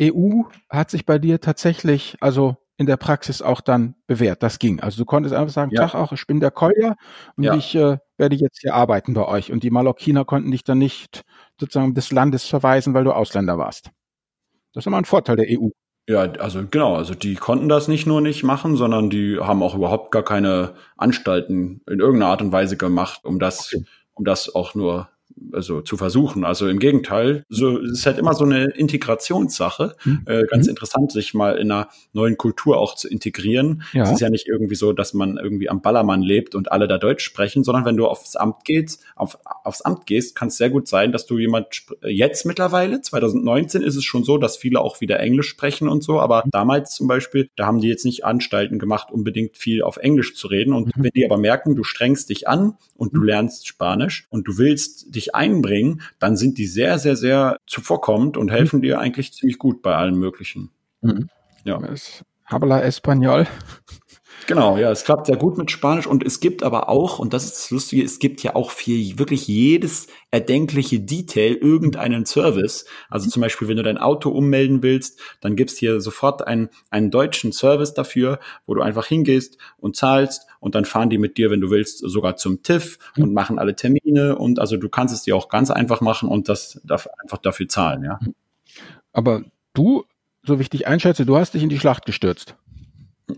EU hat sich bei dir tatsächlich, also in der Praxis auch dann bewährt. Das ging. Also du konntest einfach sagen, ja. Tag auch, ich bin der Kolja und ja. ich äh, werde jetzt hier arbeiten bei euch. Und die Malokkiner konnten dich dann nicht sozusagen des Landes verweisen, weil du Ausländer warst. Das ist immer ein Vorteil der EU. Ja, also genau, also die konnten das nicht nur nicht machen, sondern die haben auch überhaupt gar keine Anstalten in irgendeiner Art und Weise gemacht, um das, okay. um das auch nur also zu versuchen. Also im Gegenteil, so es ist halt immer so eine Integrationssache. Mhm. Äh, ganz mhm. interessant, sich mal in einer neuen Kultur auch zu integrieren. Ja. Es ist ja nicht irgendwie so, dass man irgendwie am Ballermann lebt und alle da Deutsch sprechen, sondern wenn du aufs Amt gehst, auf, aufs Amt gehst, kann es sehr gut sein, dass du jemand jetzt mittlerweile, 2019 ist es schon so, dass viele auch wieder Englisch sprechen und so, aber mhm. damals zum Beispiel, da haben die jetzt nicht Anstalten gemacht, unbedingt viel auf Englisch zu reden. Und mhm. wenn die aber merken, du strengst dich an und du mhm. lernst Spanisch und du willst dich dich einbringen, dann sind die sehr, sehr, sehr zuvorkommend und helfen mhm. dir eigentlich ziemlich gut bei allen möglichen. Mhm. Ja. Habla Español. Genau, ja, es klappt sehr gut mit Spanisch und es gibt aber auch, und das ist das Lustige, es gibt ja auch für wirklich jedes erdenkliche Detail irgendeinen Service. Also zum Beispiel, wenn du dein Auto ummelden willst, dann gibt's hier sofort einen, einen deutschen Service dafür, wo du einfach hingehst und zahlst und dann fahren die mit dir, wenn du willst, sogar zum TÜV und mhm. machen alle Termine und also du kannst es dir auch ganz einfach machen und das darf einfach dafür zahlen, ja. Aber du, so wie ich dich einschätze, du hast dich in die Schlacht gestürzt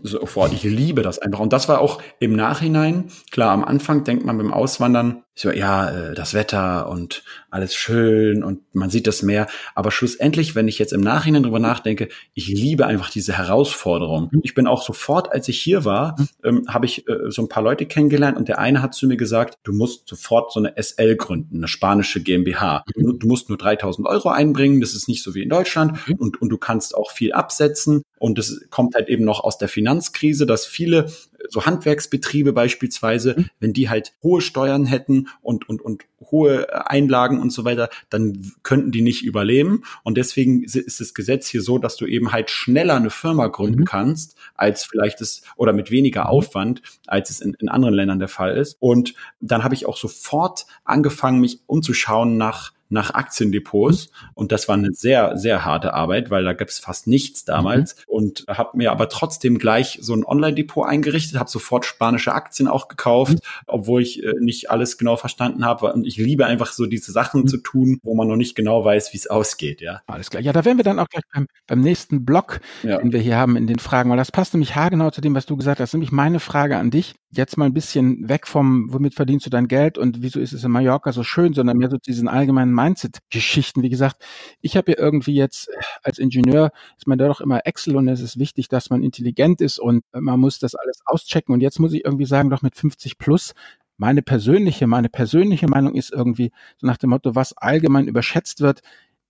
sofort. Ich liebe das einfach. Und das war auch im Nachhinein, klar, am Anfang denkt man beim Auswandern, so, ja, äh, das Wetter und alles schön und man sieht das Meer. Aber schlussendlich, wenn ich jetzt im Nachhinein drüber nachdenke, ich liebe einfach diese Herausforderung. Mhm. Ich bin auch sofort, als ich hier war, mhm. ähm, habe ich äh, so ein paar Leute kennengelernt und der eine hat zu mir gesagt, du musst sofort so eine SL gründen, eine spanische GmbH. Mhm. Du, du musst nur 3000 Euro einbringen, das ist nicht so wie in Deutschland und, und du kannst auch viel absetzen und es kommt halt eben noch aus der Finanzkrise, dass viele so Handwerksbetriebe beispielsweise, mhm. wenn die halt hohe Steuern hätten und, und, und hohe Einlagen und so weiter, dann könnten die nicht überleben. Und deswegen ist das Gesetz hier so, dass du eben halt schneller eine Firma gründen mhm. kannst, als vielleicht es, oder mit weniger mhm. Aufwand, als es in, in anderen Ländern der Fall ist. Und dann habe ich auch sofort angefangen, mich umzuschauen nach nach Aktiendepots. Und das war eine sehr, sehr harte Arbeit, weil da gab es fast nichts damals. Mhm. Und habe mir aber trotzdem gleich so ein Online-Depot eingerichtet, habe sofort spanische Aktien auch gekauft, mhm. obwohl ich äh, nicht alles genau verstanden habe. Und ich liebe einfach so diese Sachen mhm. zu tun, wo man noch nicht genau weiß, wie es ausgeht. Ja. Alles klar. Ja, da wären wir dann auch gleich beim, beim nächsten Block, ja. den wir hier haben in den Fragen, weil das passt nämlich haargenau zu dem, was du gesagt hast. Nämlich meine Frage an dich. Jetzt mal ein bisschen weg vom, womit verdienst du dein Geld und wieso ist es in Mallorca so schön, sondern mehr so diesen allgemeinen Mindset-Geschichten. Wie gesagt, ich habe ja irgendwie jetzt als Ingenieur ist man da doch immer Excel und es ist wichtig, dass man intelligent ist und man muss das alles auschecken. Und jetzt muss ich irgendwie sagen, doch mit 50 plus meine persönliche, meine persönliche Meinung ist irgendwie so nach dem Motto, was allgemein überschätzt wird,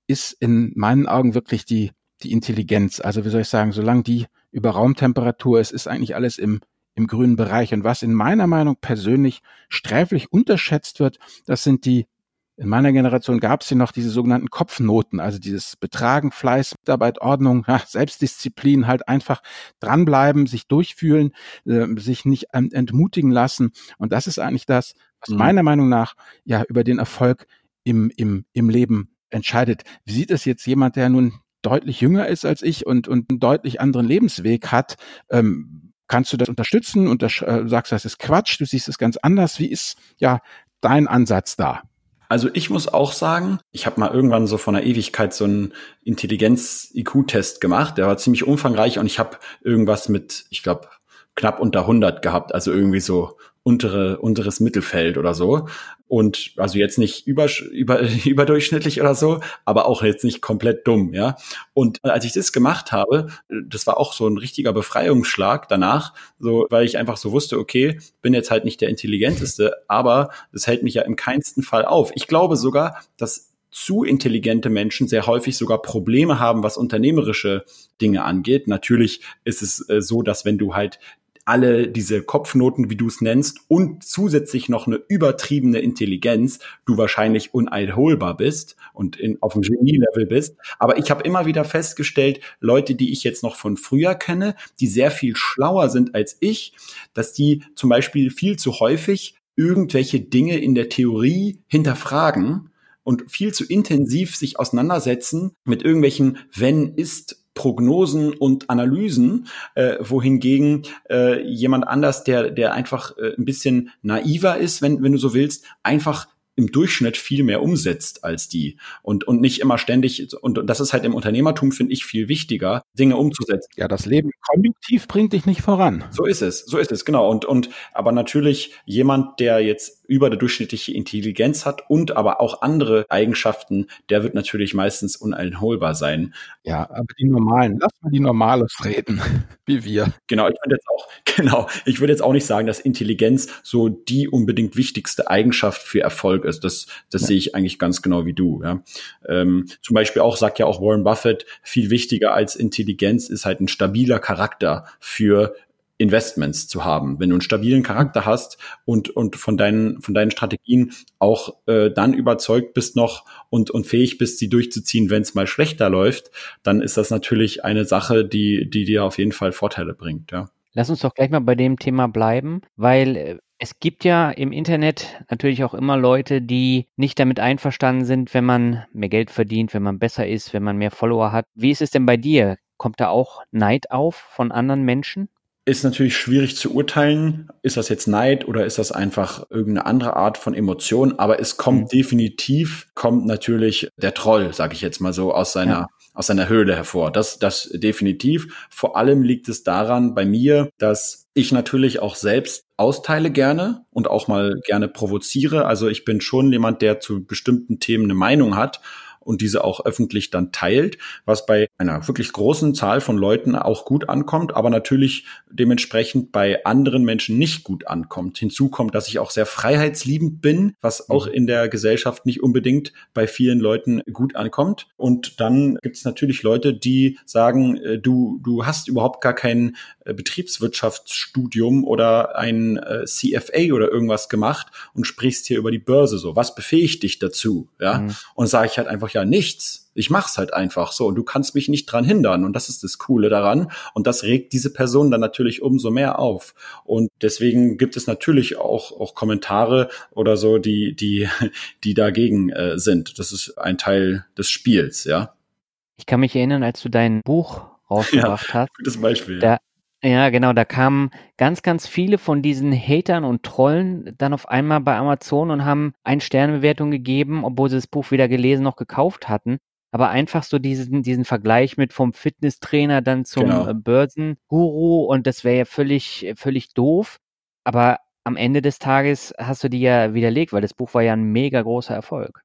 ist in meinen Augen wirklich die, die Intelligenz. Also wie soll ich sagen, solange die über Raumtemperatur ist, ist eigentlich alles im, im grünen Bereich. Und was in meiner Meinung persönlich sträflich unterschätzt wird, das sind die in meiner Generation gab es hier noch diese sogenannten Kopfnoten, also dieses Betragen, Fleiß, Mitarbeit, Ordnung, ja, Selbstdisziplin, halt einfach dranbleiben, sich durchfühlen, äh, sich nicht ähm, entmutigen lassen. Und das ist eigentlich das, was mhm. meiner Meinung nach ja über den Erfolg im, im, im Leben entscheidet. Wie sieht es jetzt jemand, der nun deutlich jünger ist als ich und, und einen deutlich anderen Lebensweg hat? Ähm, kannst du das unterstützen und das, äh, sagst, das ist Quatsch, du siehst es ganz anders. Wie ist ja dein Ansatz da? Also ich muss auch sagen, ich habe mal irgendwann so von der Ewigkeit so einen Intelligenz-IQ-Test gemacht. Der war ziemlich umfangreich und ich habe irgendwas mit, ich glaube, knapp unter 100 gehabt. Also irgendwie so untere, unteres Mittelfeld oder so. Und also jetzt nicht über, über, überdurchschnittlich oder so, aber auch jetzt nicht komplett dumm, ja. Und als ich das gemacht habe, das war auch so ein richtiger Befreiungsschlag danach, so, weil ich einfach so wusste, okay, bin jetzt halt nicht der intelligenteste, aber das hält mich ja im keinsten Fall auf. Ich glaube sogar, dass zu intelligente Menschen sehr häufig sogar Probleme haben, was unternehmerische Dinge angeht. Natürlich ist es äh, so, dass wenn du halt alle diese Kopfnoten, wie du es nennst, und zusätzlich noch eine übertriebene Intelligenz, du wahrscheinlich uneinholbar bist und in, auf dem Genie-Level bist. Aber ich habe immer wieder festgestellt, Leute, die ich jetzt noch von früher kenne, die sehr viel schlauer sind als ich, dass die zum Beispiel viel zu häufig irgendwelche Dinge in der Theorie hinterfragen und viel zu intensiv sich auseinandersetzen mit irgendwelchen wenn ist Prognosen und Analysen, äh, wohingegen äh, jemand anders, der der einfach äh, ein bisschen naiver ist, wenn wenn du so willst, einfach im Durchschnitt viel mehr umsetzt als die und, und nicht immer ständig, und das ist halt im Unternehmertum, finde ich, viel wichtiger, Dinge umzusetzen. Ja, das Leben konjunktiv bringt dich nicht voran. So ist es, so ist es, genau. Und, und aber natürlich jemand, der jetzt über der durchschnittliche Intelligenz hat und aber auch andere Eigenschaften, der wird natürlich meistens uneinholbar sein. Ja, aber die normalen, lass mal die Normales reden, wie wir. Genau, ich würde jetzt auch, genau, ich würde jetzt auch nicht sagen, dass Intelligenz so die unbedingt wichtigste Eigenschaft für Erfolg ist. Das, das ja. sehe ich eigentlich ganz genau wie du. Ja. Ähm, zum Beispiel auch, sagt ja auch Warren Buffett, viel wichtiger als Intelligenz ist halt ein stabiler Charakter für Investments zu haben. Wenn du einen stabilen Charakter hast und, und von deinen, von deinen Strategien auch äh, dann überzeugt bist noch und, und fähig bist, sie durchzuziehen, wenn es mal schlechter läuft, dann ist das natürlich eine Sache, die, die dir auf jeden Fall Vorteile bringt, ja. Lass uns doch gleich mal bei dem Thema bleiben, weil äh, es gibt ja im Internet natürlich auch immer Leute, die nicht damit einverstanden sind, wenn man mehr Geld verdient, wenn man besser ist, wenn man mehr Follower hat. Wie ist es denn bei dir? Kommt da auch Neid auf von anderen Menschen? Ist natürlich schwierig zu urteilen. Ist das jetzt Neid oder ist das einfach irgendeine andere Art von Emotion? Aber es kommt mhm. definitiv, kommt natürlich der Troll, sage ich jetzt mal so, aus seiner, ja. aus seiner Höhle hervor. Das, das definitiv. Vor allem liegt es daran bei mir, dass ich natürlich auch selbst austeile gerne und auch mal gerne provoziere. Also ich bin schon jemand, der zu bestimmten Themen eine Meinung hat und diese auch öffentlich dann teilt, was bei einer wirklich großen Zahl von Leuten auch gut ankommt, aber natürlich dementsprechend bei anderen Menschen nicht gut ankommt. Hinzu kommt, dass ich auch sehr freiheitsliebend bin, was auch mhm. in der Gesellschaft nicht unbedingt bei vielen Leuten gut ankommt. Und dann gibt es natürlich Leute, die sagen, äh, du, du hast überhaupt gar kein äh, Betriebswirtschaftsstudium oder ein äh, CFA oder irgendwas gemacht und sprichst hier über die Börse so. Was befähigt dich dazu? Ja. Mhm. Und sage ich halt einfach, ja nichts. Ich mach's halt einfach so und du kannst mich nicht dran hindern und das ist das Coole daran und das regt diese Person dann natürlich umso mehr auf und deswegen gibt es natürlich auch auch Kommentare oder so, die die die dagegen äh, sind. Das ist ein Teil des Spiels, ja. Ich kann mich erinnern, als du dein Buch rausgebracht ja, hast. Gutes Beispiel. Da, ja, genau, da kamen ganz, ganz viele von diesen Hatern und Trollen dann auf einmal bei Amazon und haben ein Sternebewertung gegeben, obwohl sie das Buch weder gelesen noch gekauft hatten. Aber einfach so diesen, diesen Vergleich mit vom Fitnesstrainer dann zum genau. Äh, Börsenguru und das wäre ja völlig, völlig doof. Aber am Ende des Tages hast du die ja widerlegt, weil das Buch war ja ein mega großer Erfolg.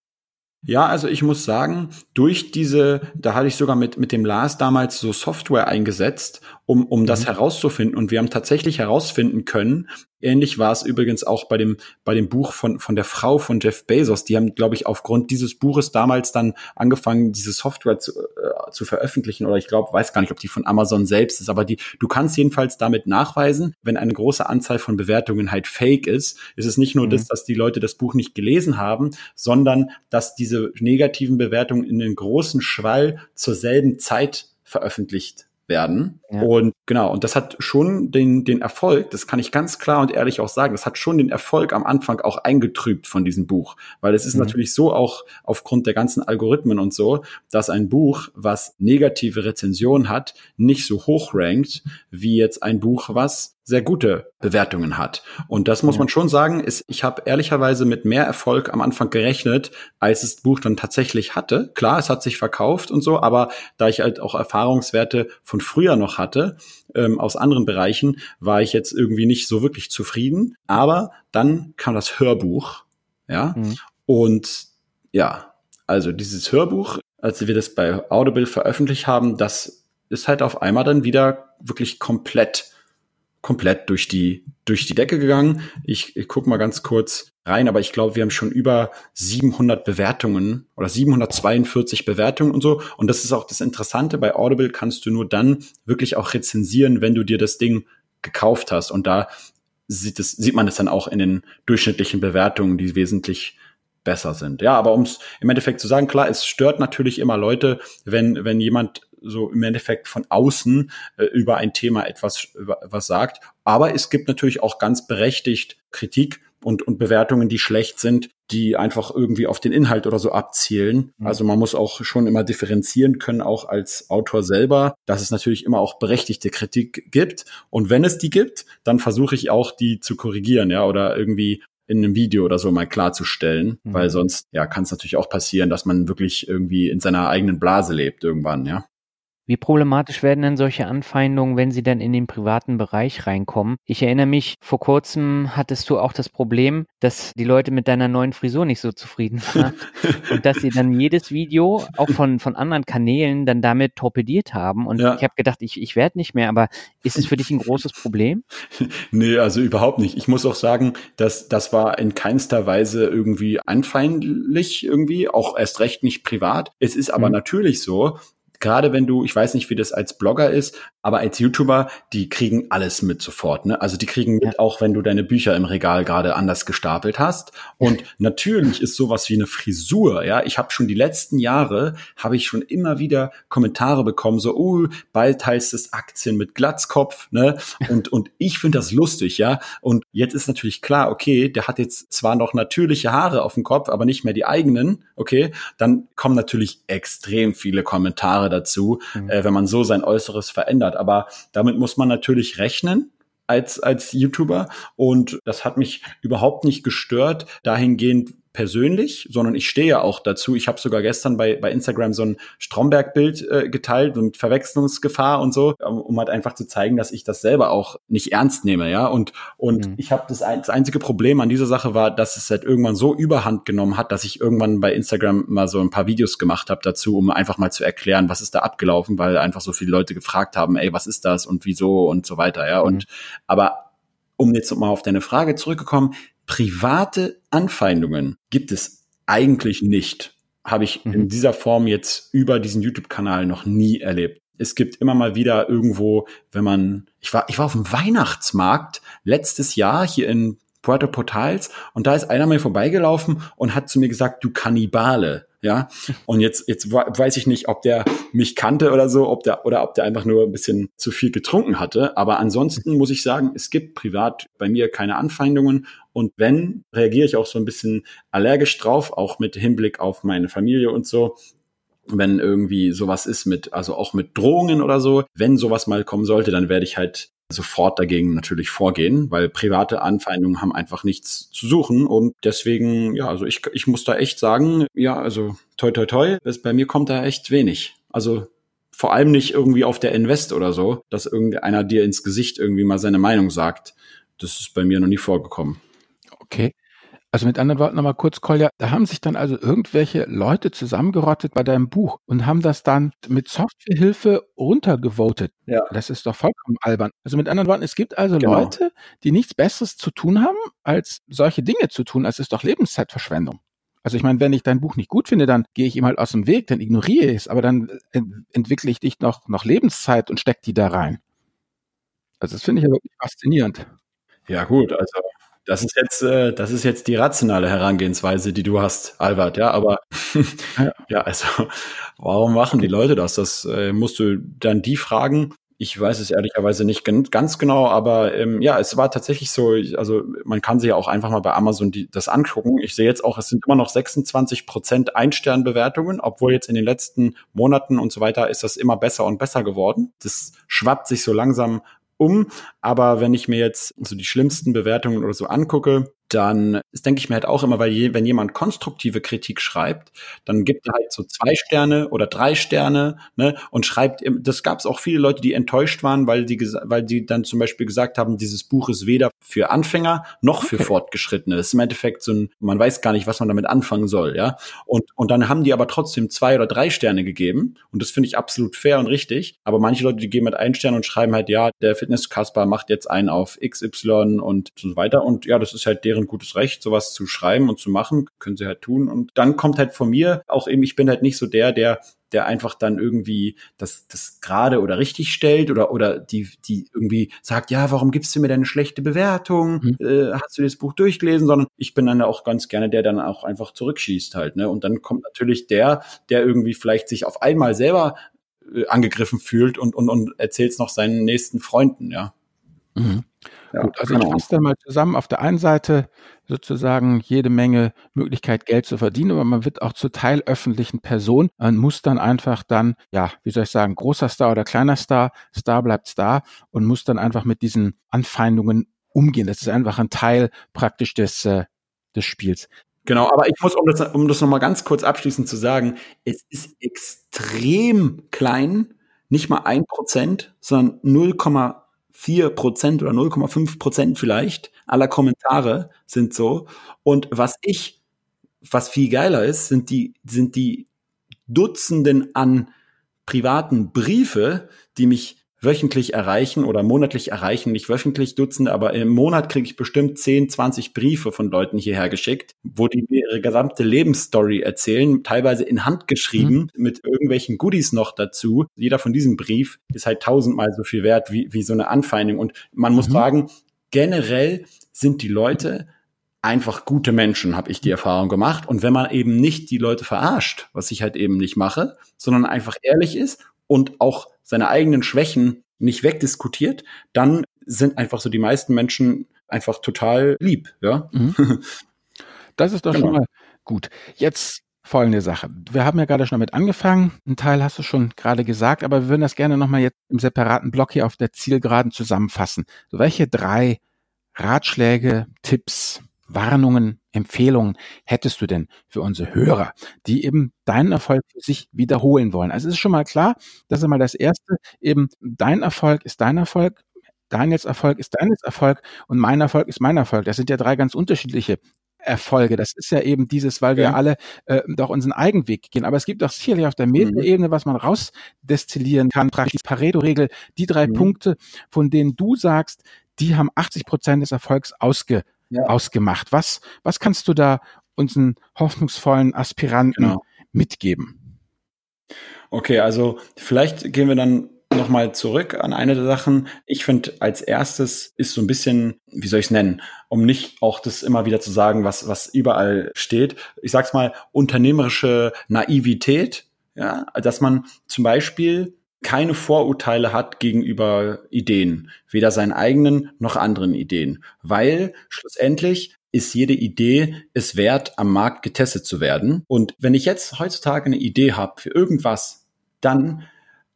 Ja, also ich muss sagen, durch diese, da hatte ich sogar mit, mit dem Lars damals so Software eingesetzt, um, um das mhm. herauszufinden. Und wir haben tatsächlich herausfinden können, ähnlich war es übrigens auch bei dem, bei dem Buch von, von der Frau von Jeff Bezos. Die haben, glaube ich, aufgrund dieses Buches damals dann angefangen, diese Software zu, äh, zu veröffentlichen. Oder ich glaube, weiß gar nicht, ob die von Amazon selbst ist, aber die, du kannst jedenfalls damit nachweisen, wenn eine große Anzahl von Bewertungen halt fake ist, ist es nicht nur mhm. das, dass die Leute das Buch nicht gelesen haben, sondern dass diese negativen Bewertungen in den großen Schwall zur selben Zeit veröffentlicht werden. Ja. Und genau, und das hat schon den, den Erfolg, das kann ich ganz klar und ehrlich auch sagen, das hat schon den Erfolg am Anfang auch eingetrübt von diesem Buch. Weil es ist mhm. natürlich so auch aufgrund der ganzen Algorithmen und so, dass ein Buch, was negative Rezensionen hat, nicht so hoch rankt, wie jetzt ein Buch, was sehr gute Bewertungen hat. Und das muss man schon sagen, ist, ich habe ehrlicherweise mit mehr Erfolg am Anfang gerechnet, als das Buch dann tatsächlich hatte. Klar, es hat sich verkauft und so, aber da ich halt auch Erfahrungswerte von früher noch hatte, ähm, aus anderen Bereichen, war ich jetzt irgendwie nicht so wirklich zufrieden. Aber dann kam das Hörbuch, ja, mhm. und ja, also dieses Hörbuch, als wir das bei Audible veröffentlicht haben, das ist halt auf einmal dann wieder wirklich komplett komplett durch die, durch die Decke gegangen. Ich, ich gucke mal ganz kurz rein, aber ich glaube, wir haben schon über 700 Bewertungen oder 742 Bewertungen und so. Und das ist auch das Interessante. Bei Audible kannst du nur dann wirklich auch rezensieren, wenn du dir das Ding gekauft hast. Und da sieht, es, sieht man es dann auch in den durchschnittlichen Bewertungen, die wesentlich besser sind. Ja, aber um es im Endeffekt zu sagen, klar, es stört natürlich immer Leute, wenn, wenn jemand so im Endeffekt von außen äh, über ein Thema etwas was sagt. Aber es gibt natürlich auch ganz berechtigt Kritik und, und Bewertungen, die schlecht sind, die einfach irgendwie auf den Inhalt oder so abzielen. Mhm. Also man muss auch schon immer differenzieren können, auch als Autor selber, dass es natürlich immer auch berechtigte Kritik gibt. Und wenn es die gibt, dann versuche ich auch, die zu korrigieren, ja, oder irgendwie in einem Video oder so mal klarzustellen, mhm. weil sonst ja kann es natürlich auch passieren, dass man wirklich irgendwie in seiner eigenen Blase lebt irgendwann, ja. Wie problematisch werden denn solche Anfeindungen, wenn sie dann in den privaten Bereich reinkommen? Ich erinnere mich, vor kurzem hattest du auch das Problem, dass die Leute mit deiner neuen Frisur nicht so zufrieden waren und dass sie dann jedes Video auch von, von anderen Kanälen dann damit torpediert haben. Und ja. ich habe gedacht, ich, ich werde nicht mehr, aber ist es für dich ein großes Problem? nee, also überhaupt nicht. Ich muss auch sagen, dass das war in keinster Weise irgendwie anfeindlich irgendwie, auch erst recht nicht privat. Es ist aber mhm. natürlich so, gerade wenn du, ich weiß nicht, wie das als Blogger ist, aber als YouTuber, die kriegen alles mit sofort. Ne? Also die kriegen mit, auch wenn du deine Bücher im Regal gerade anders gestapelt hast. Und natürlich ist sowas wie eine Frisur. Ja, ich habe schon die letzten Jahre habe ich schon immer wieder Kommentare bekommen, so, uh, bald heißt es Aktien mit Glatzkopf. Ne? Und und ich finde das lustig, ja. Und jetzt ist natürlich klar, okay, der hat jetzt zwar noch natürliche Haare auf dem Kopf, aber nicht mehr die eigenen. Okay, dann kommen natürlich extrem viele Kommentare dazu, mhm. äh, wenn man so sein Äußeres verändert. Aber damit muss man natürlich rechnen als, als YouTuber. Und das hat mich überhaupt nicht gestört, dahingehend, persönlich, sondern ich stehe ja auch dazu. Ich habe sogar gestern bei, bei Instagram so ein Stromberg-Bild äh, geteilt mit Verwechslungsgefahr und so, um halt einfach zu zeigen, dass ich das selber auch nicht ernst nehme, ja. Und und mhm. ich habe das, ein, das einzige Problem an dieser Sache war, dass es halt irgendwann so Überhand genommen hat, dass ich irgendwann bei Instagram mal so ein paar Videos gemacht habe dazu, um einfach mal zu erklären, was ist da abgelaufen, weil einfach so viele Leute gefragt haben, ey, was ist das und wieso und so weiter, ja. Mhm. Und aber um jetzt mal auf deine Frage zurückgekommen, private Anfeindungen gibt es eigentlich nicht. Habe ich mhm. in dieser Form jetzt über diesen YouTube-Kanal noch nie erlebt. Es gibt immer mal wieder irgendwo, wenn man, ich war, ich war auf dem Weihnachtsmarkt letztes Jahr hier in Puerto Portals und da ist einer mir vorbeigelaufen und hat zu mir gesagt, du Kannibale. Ja, und jetzt, jetzt weiß ich nicht, ob der mich kannte oder so, ob der, oder ob der einfach nur ein bisschen zu viel getrunken hatte. Aber ansonsten muss ich sagen, es gibt privat bei mir keine Anfeindungen. Und wenn, reagiere ich auch so ein bisschen allergisch drauf, auch mit Hinblick auf meine Familie und so wenn irgendwie sowas ist mit, also auch mit Drohungen oder so, wenn sowas mal kommen sollte, dann werde ich halt sofort dagegen natürlich vorgehen, weil private Anfeindungen haben einfach nichts zu suchen und deswegen, ja, also ich, ich muss da echt sagen, ja, also toi toi toi, bei mir kommt da echt wenig. Also vor allem nicht irgendwie auf der Invest oder so, dass irgendeiner dir ins Gesicht irgendwie mal seine Meinung sagt. Das ist bei mir noch nie vorgekommen. Okay. Also mit anderen Worten nochmal kurz, Kolja, da haben sich dann also irgendwelche Leute zusammengerottet bei deinem Buch und haben das dann mit Softwarehilfe runtergevotet. Ja. Das ist doch vollkommen albern. Also mit anderen Worten, es gibt also genau. Leute, die nichts Besseres zu tun haben, als solche Dinge zu tun. Das ist doch Lebenszeitverschwendung. Also ich meine, wenn ich dein Buch nicht gut finde, dann gehe ich ihm halt aus dem Weg, dann ignoriere ich es, aber dann entwickle ich dich noch, noch Lebenszeit und steck die da rein. Also das finde ich ja wirklich faszinierend. Ja gut, also das ist jetzt, äh, das ist jetzt die rationale Herangehensweise, die du hast, Albert, ja, aber ja. also warum machen die Leute das? Das äh, musst du dann die fragen. Ich weiß es ehrlicherweise nicht ganz genau, aber ähm, ja, es war tatsächlich so, also man kann sich ja auch einfach mal bei Amazon die, das angucken. Ich sehe jetzt auch, es sind immer noch 26 Prozent Einsternbewertungen, obwohl jetzt in den letzten Monaten und so weiter ist das immer besser und besser geworden. Das schwappt sich so langsam um. Aber wenn ich mir jetzt so die schlimmsten Bewertungen oder so angucke, dann ist, denke ich mir halt auch immer, weil je, wenn jemand konstruktive Kritik schreibt, dann gibt er halt so zwei Sterne oder drei Sterne, ne, und schreibt, das gab es auch viele Leute, die enttäuscht waren, weil die, weil die dann zum Beispiel gesagt haben, dieses Buch ist weder für Anfänger noch für okay. Fortgeschrittene. Das ist im Endeffekt so ein, man weiß gar nicht, was man damit anfangen soll, ja. Und, und dann haben die aber trotzdem zwei oder drei Sterne gegeben. Und das finde ich absolut fair und richtig. Aber manche Leute, die geben halt einen Stern und schreiben halt, ja, der Fitness-Kasper macht jetzt einen auf XY und so weiter. Und ja, das ist halt deren gutes Recht, sowas zu schreiben und zu machen, können sie halt tun. Und dann kommt halt von mir auch eben, ich bin halt nicht so der, der der einfach dann irgendwie das, das gerade oder richtig stellt oder, oder die, die irgendwie sagt, ja, warum gibst du mir deine schlechte Bewertung? Mhm. Äh, hast du das Buch durchgelesen? Sondern ich bin dann auch ganz gerne der, der dann auch einfach zurückschießt halt. Ne? Und dann kommt natürlich der, der irgendwie vielleicht sich auf einmal selber äh, angegriffen fühlt und, und, und erzählt es noch seinen nächsten Freunden, ja. Mhm. Ja, Gut, also ich fasse da mal zusammen. Auf der einen Seite sozusagen jede Menge Möglichkeit, Geld zu verdienen, aber man wird auch zur teilöffentlichen Person. Man muss dann einfach dann, ja, wie soll ich sagen, großer Star oder kleiner Star, Star bleibt Star und muss dann einfach mit diesen Anfeindungen umgehen. Das ist einfach ein Teil praktisch des, äh, des Spiels. Genau, aber ich muss, um das, um das nochmal ganz kurz abschließend zu sagen, es ist extrem klein, nicht mal ein Prozent, sondern 0,4 Prozent oder 0,5 Prozent vielleicht aller Kommentare sind so. Und was ich, was viel geiler ist, sind die, sind die Dutzenden an privaten Briefe, die mich wöchentlich erreichen oder monatlich erreichen, nicht wöchentlich Dutzende, aber im Monat kriege ich bestimmt 10, 20 Briefe von Leuten hierher geschickt, wo die mir ihre gesamte Lebensstory erzählen, teilweise in Hand geschrieben, mhm. mit irgendwelchen Goodies noch dazu. Jeder von diesem Brief ist halt tausendmal so viel wert wie, wie so eine Anfeindung. Und man muss mhm. sagen, generell sind die Leute einfach gute Menschen, habe ich die Erfahrung gemacht. Und wenn man eben nicht die Leute verarscht, was ich halt eben nicht mache, sondern einfach ehrlich ist und auch seine eigenen Schwächen nicht wegdiskutiert, dann sind einfach so die meisten Menschen einfach total lieb, ja. Mhm. Das ist doch genau. schon mal gut. Jetzt folgende Sache. Wir haben ja gerade schon damit angefangen. Ein Teil hast du schon gerade gesagt, aber wir würden das gerne nochmal jetzt im separaten Block hier auf der Zielgeraden zusammenfassen. So, welche drei Ratschläge, Tipps, Warnungen, Empfehlungen hättest du denn für unsere Hörer, die eben deinen Erfolg für sich wiederholen wollen? Also es ist schon mal klar, das ist mal das Erste, eben dein Erfolg ist dein Erfolg, Daniels Erfolg ist deines Erfolg und mein Erfolg ist mein Erfolg. Das sind ja drei ganz unterschiedliche Erfolge. Das ist ja eben dieses, weil wir ja. alle äh, doch unseren Eigenweg gehen. Aber es gibt auch sicherlich auf der mhm. Metaebene, was man rausdestillieren kann, praktisch die Pareto-Regel, die drei mhm. Punkte, von denen du sagst, die haben 80 Prozent des Erfolgs ausge ja. ausgemacht. Was, was kannst du da unseren hoffnungsvollen Aspiranten genau. mitgeben? Okay, also vielleicht gehen wir dann nochmal zurück an eine der Sachen. Ich finde, als erstes ist so ein bisschen, wie soll ich es nennen, um nicht auch das immer wieder zu sagen, was, was überall steht. Ich sag's mal, unternehmerische Naivität, ja, dass man zum Beispiel keine Vorurteile hat gegenüber Ideen, weder seinen eigenen noch anderen Ideen, weil schlussendlich ist jede Idee es wert, am Markt getestet zu werden. Und wenn ich jetzt heutzutage eine Idee habe für irgendwas, dann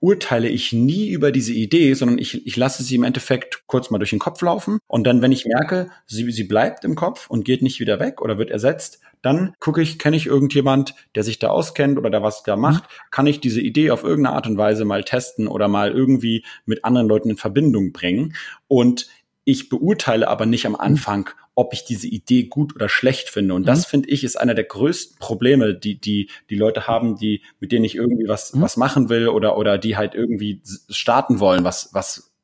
urteile ich nie über diese Idee, sondern ich, ich lasse sie im Endeffekt kurz mal durch den Kopf laufen. Und dann, wenn ich merke, sie, sie bleibt im Kopf und geht nicht wieder weg oder wird ersetzt, dann gucke ich, kenne ich irgendjemand, der sich da auskennt oder der was da macht, kann ich diese Idee auf irgendeine Art und Weise mal testen oder mal irgendwie mit anderen Leuten in Verbindung bringen. Und ich beurteile aber nicht am Anfang, ob ich diese Idee gut oder schlecht finde. Und mhm. das finde ich ist einer der größten Probleme, die die die Leute haben, die mit denen ich irgendwie was mhm. was machen will oder oder die halt irgendwie starten wollen, was was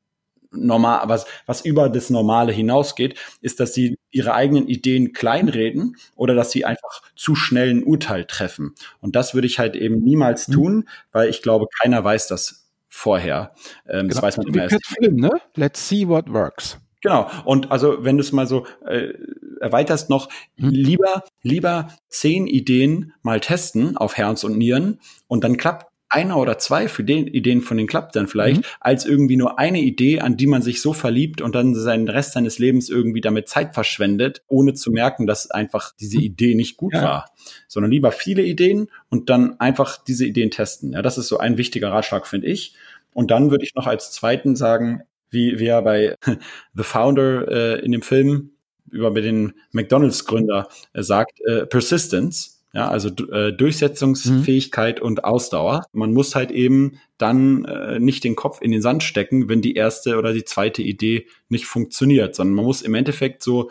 normal, was, was über das Normale hinausgeht, ist, dass sie ihre eigenen Ideen kleinreden oder dass sie einfach zu schnell ein Urteil treffen. Und das würde ich halt eben niemals mhm. tun, weil ich glaube, keiner weiß das vorher. Ähm, genau. Das weiß man immer erst. Film, ne? Let's see what works. Genau. Und also, wenn du es mal so äh, erweiterst noch, mhm. lieber, lieber zehn Ideen mal testen auf Herz und Nieren und dann klappt einer oder zwei für den Ideen von den klappt dann vielleicht, mhm. als irgendwie nur eine Idee, an die man sich so verliebt und dann seinen Rest seines Lebens irgendwie damit Zeit verschwendet, ohne zu merken, dass einfach diese mhm. Idee nicht gut ja. war. Sondern lieber viele Ideen und dann einfach diese Ideen testen. Ja, das ist so ein wichtiger Ratschlag, finde ich. Und dann würde ich noch als zweiten sagen, wie wie er bei The Founder äh, in dem Film über den McDonalds-Gründer äh, sagt, äh, Persistence ja, also äh, Durchsetzungsfähigkeit mhm. und Ausdauer. Man muss halt eben dann äh, nicht den Kopf in den Sand stecken, wenn die erste oder die zweite Idee nicht funktioniert, sondern man muss im Endeffekt so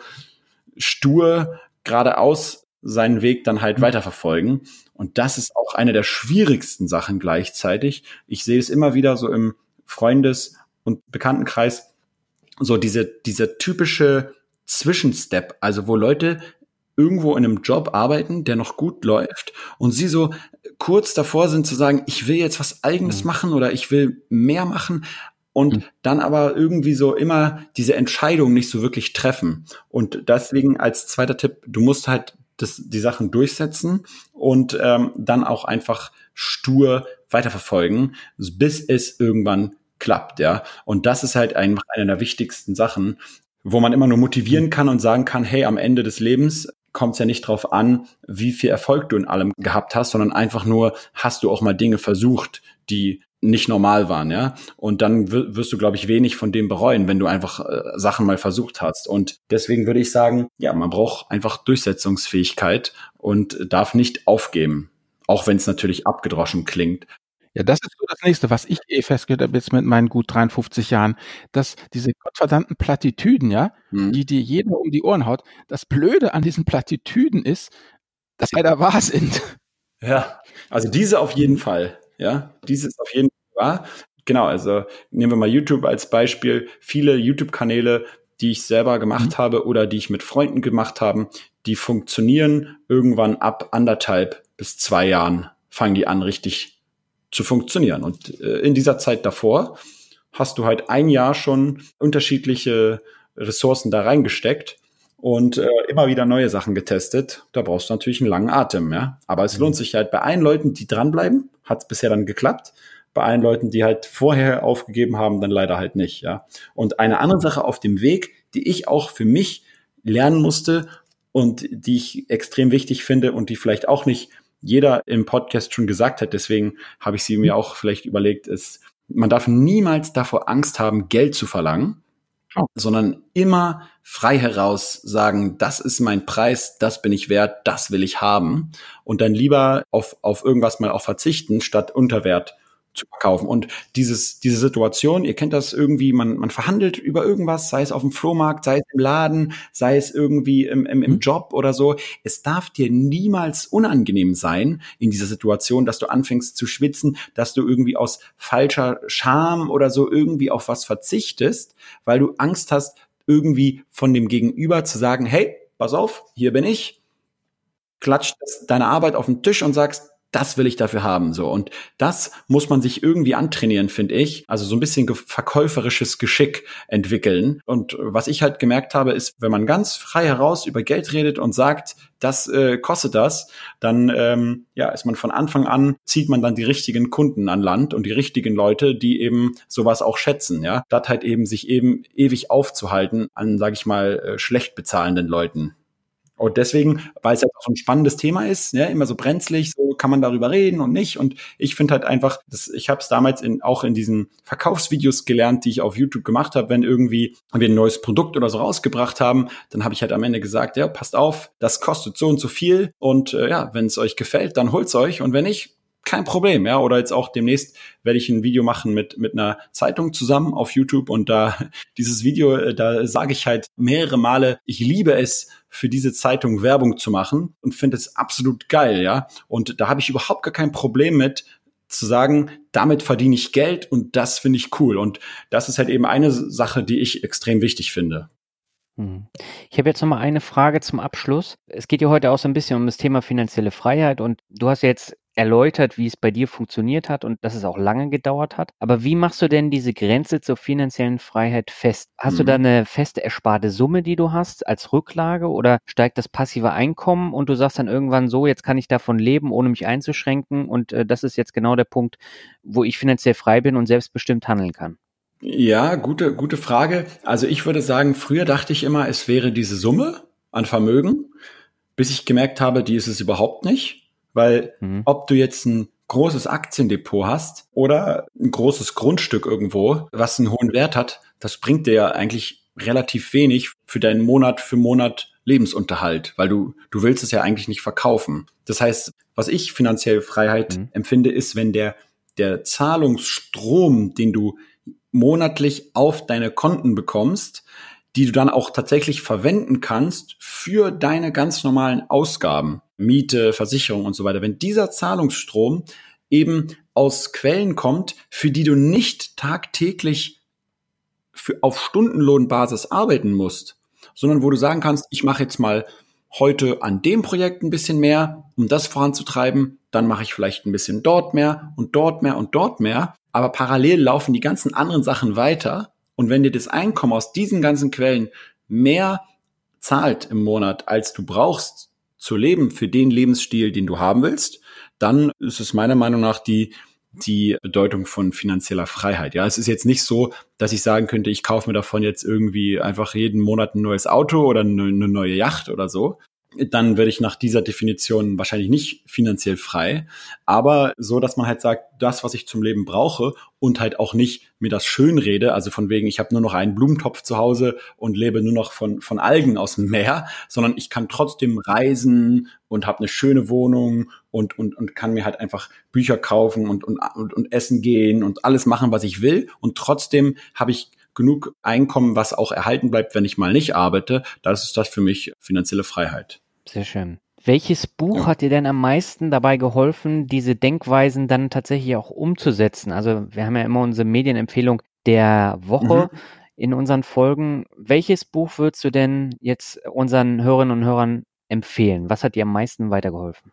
stur geradeaus seinen Weg dann halt mhm. weiterverfolgen. Und das ist auch eine der schwierigsten Sachen gleichzeitig. Ich sehe es immer wieder so im Freundes- und Bekanntenkreis, so diese, dieser typische Zwischenstep, also wo Leute irgendwo in einem Job arbeiten, der noch gut läuft und sie so kurz davor sind zu sagen, ich will jetzt was eigenes mhm. machen oder ich will mehr machen und mhm. dann aber irgendwie so immer diese Entscheidung nicht so wirklich treffen. Und deswegen als zweiter Tipp, du musst halt das, die Sachen durchsetzen und ähm, dann auch einfach stur weiterverfolgen, bis es irgendwann klappt, ja. Und das ist halt einfach eine der wichtigsten Sachen, wo man immer nur motivieren kann und sagen kann, hey, am Ende des Lebens kommt es ja nicht drauf an, wie viel Erfolg du in allem gehabt hast, sondern einfach nur, hast du auch mal Dinge versucht, die nicht normal waren, ja. Und dann wirst du, glaube ich, wenig von dem bereuen, wenn du einfach äh, Sachen mal versucht hast. Und deswegen würde ich sagen, ja, man braucht einfach Durchsetzungsfähigkeit und darf nicht aufgeben, auch wenn es natürlich abgedroschen klingt. Ja, das ist so das nächste, was ich eh festgestellt habe jetzt mit meinen gut 53 Jahren, dass diese gottverdammten Plattitüden, ja, hm. die dir jeder um die Ohren haut, das Blöde an diesen Plattitüden ist, dass sie leider wahr sind. Ja, also diese auf jeden Fall. Ja, diese ist auf jeden Fall wahr. Genau, also nehmen wir mal YouTube als Beispiel. Viele YouTube-Kanäle, die ich selber gemacht mhm. habe oder die ich mit Freunden gemacht habe, die funktionieren irgendwann ab anderthalb bis zwei Jahren, fangen die an, richtig zu funktionieren. Und äh, in dieser Zeit davor hast du halt ein Jahr schon unterschiedliche Ressourcen da reingesteckt und äh, immer wieder neue Sachen getestet. Da brauchst du natürlich einen langen Atem, ja. Aber es mhm. lohnt sich halt bei allen Leuten, die dranbleiben, hat es bisher dann geklappt. Bei allen Leuten, die halt vorher aufgegeben haben, dann leider halt nicht, ja. Und eine andere Sache auf dem Weg, die ich auch für mich lernen musste und die ich extrem wichtig finde und die vielleicht auch nicht jeder im Podcast schon gesagt hat, deswegen habe ich sie mir auch vielleicht überlegt, ist, man darf niemals davor Angst haben, Geld zu verlangen, oh. sondern immer frei heraus sagen, das ist mein Preis, das bin ich wert, das will ich haben und dann lieber auf, auf irgendwas mal auch verzichten, statt Unterwert zu verkaufen. Und dieses, diese Situation, ihr kennt das irgendwie, man, man verhandelt über irgendwas, sei es auf dem Flohmarkt, sei es im Laden, sei es irgendwie im, im, im mhm. Job oder so. Es darf dir niemals unangenehm sein in dieser Situation, dass du anfängst zu schwitzen, dass du irgendwie aus falscher Scham oder so irgendwie auf was verzichtest, weil du Angst hast, irgendwie von dem Gegenüber zu sagen, hey, pass auf, hier bin ich, klatscht deine Arbeit auf den Tisch und sagst, das will ich dafür haben, so. Und das muss man sich irgendwie antrainieren, finde ich. Also so ein bisschen verkäuferisches Geschick entwickeln. Und was ich halt gemerkt habe, ist, wenn man ganz frei heraus über Geld redet und sagt, das äh, kostet das, dann ähm, ja, ist man von Anfang an, zieht man dann die richtigen Kunden an Land und die richtigen Leute, die eben sowas auch schätzen, ja. Statt halt eben sich eben ewig aufzuhalten an, sag ich mal, äh, schlecht bezahlenden Leuten. Und deswegen, weil es halt auch ein spannendes Thema ist, ja, immer so brenzlig, so kann man darüber reden und nicht. Und ich finde halt einfach, das, ich habe es damals in, auch in diesen Verkaufsvideos gelernt, die ich auf YouTube gemacht habe, wenn irgendwie wir ein neues Produkt oder so rausgebracht haben, dann habe ich halt am Ende gesagt, ja, passt auf, das kostet so und so viel. Und äh, ja, wenn es euch gefällt, dann holt's euch. Und wenn nicht, kein Problem, ja. Oder jetzt auch demnächst werde ich ein Video machen mit, mit einer Zeitung zusammen auf YouTube und da dieses Video, äh, da sage ich halt mehrere Male, ich liebe es, für diese Zeitung Werbung zu machen und finde es absolut geil, ja. Und da habe ich überhaupt gar kein Problem mit, zu sagen, damit verdiene ich Geld und das finde ich cool. Und das ist halt eben eine Sache, die ich extrem wichtig finde. Hm. Ich habe jetzt noch mal eine Frage zum Abschluss. Es geht ja heute auch so ein bisschen um das Thema finanzielle Freiheit und du hast jetzt erläutert, wie es bei dir funktioniert hat und dass es auch lange gedauert hat. Aber wie machst du denn diese Grenze zur finanziellen Freiheit fest? Hast mhm. du da mhm. eine feste ersparte Summe, die du hast als Rücklage oder steigt das passive Einkommen und du sagst dann irgendwann so, jetzt kann ich davon leben, ohne mich einzuschränken und äh, das ist jetzt genau der Punkt, wo ich finanziell frei bin und selbstbestimmt handeln kann? Ja, gute, gute Frage. Also ich würde sagen, früher dachte ich immer, es wäre diese Summe an Vermögen, bis ich gemerkt habe, die ist es überhaupt nicht. Weil mhm. ob du jetzt ein großes Aktiendepot hast oder ein großes Grundstück irgendwo, was einen hohen Wert hat, das bringt dir ja eigentlich relativ wenig für deinen Monat für Monat Lebensunterhalt, weil du, du willst es ja eigentlich nicht verkaufen. Das heißt, was ich finanziell Freiheit mhm. empfinde, ist, wenn der, der Zahlungsstrom, den du monatlich auf deine Konten bekommst, die du dann auch tatsächlich verwenden kannst für deine ganz normalen Ausgaben. Miete, Versicherung und so weiter, wenn dieser Zahlungsstrom eben aus Quellen kommt, für die du nicht tagtäglich für, auf Stundenlohnbasis arbeiten musst, sondern wo du sagen kannst, ich mache jetzt mal heute an dem Projekt ein bisschen mehr, um das voranzutreiben, dann mache ich vielleicht ein bisschen dort mehr und dort mehr und dort mehr, aber parallel laufen die ganzen anderen Sachen weiter. Und wenn dir das Einkommen aus diesen ganzen Quellen mehr zahlt im Monat, als du brauchst zu leben für den Lebensstil, den du haben willst, dann ist es meiner Meinung nach die, die Bedeutung von finanzieller Freiheit. Ja, es ist jetzt nicht so, dass ich sagen könnte, ich kaufe mir davon jetzt irgendwie einfach jeden Monat ein neues Auto oder eine, eine neue Yacht oder so, dann werde ich nach dieser Definition wahrscheinlich nicht finanziell frei, aber so, dass man halt sagt, das, was ich zum Leben brauche und halt auch nicht mir das schön rede, also von wegen, ich habe nur noch einen Blumentopf zu Hause und lebe nur noch von, von Algen aus dem Meer, sondern ich kann trotzdem reisen und habe eine schöne Wohnung und, und, und kann mir halt einfach Bücher kaufen und, und, und, und essen gehen und alles machen, was ich will. Und trotzdem habe ich genug Einkommen, was auch erhalten bleibt, wenn ich mal nicht arbeite, das ist das für mich finanzielle Freiheit. Sehr schön. Welches Buch ja. hat dir denn am meisten dabei geholfen, diese Denkweisen dann tatsächlich auch umzusetzen? Also wir haben ja immer unsere Medienempfehlung der Woche mhm. in unseren Folgen. Welches Buch würdest du denn jetzt unseren Hörerinnen und Hörern empfehlen? Was hat dir am meisten weitergeholfen?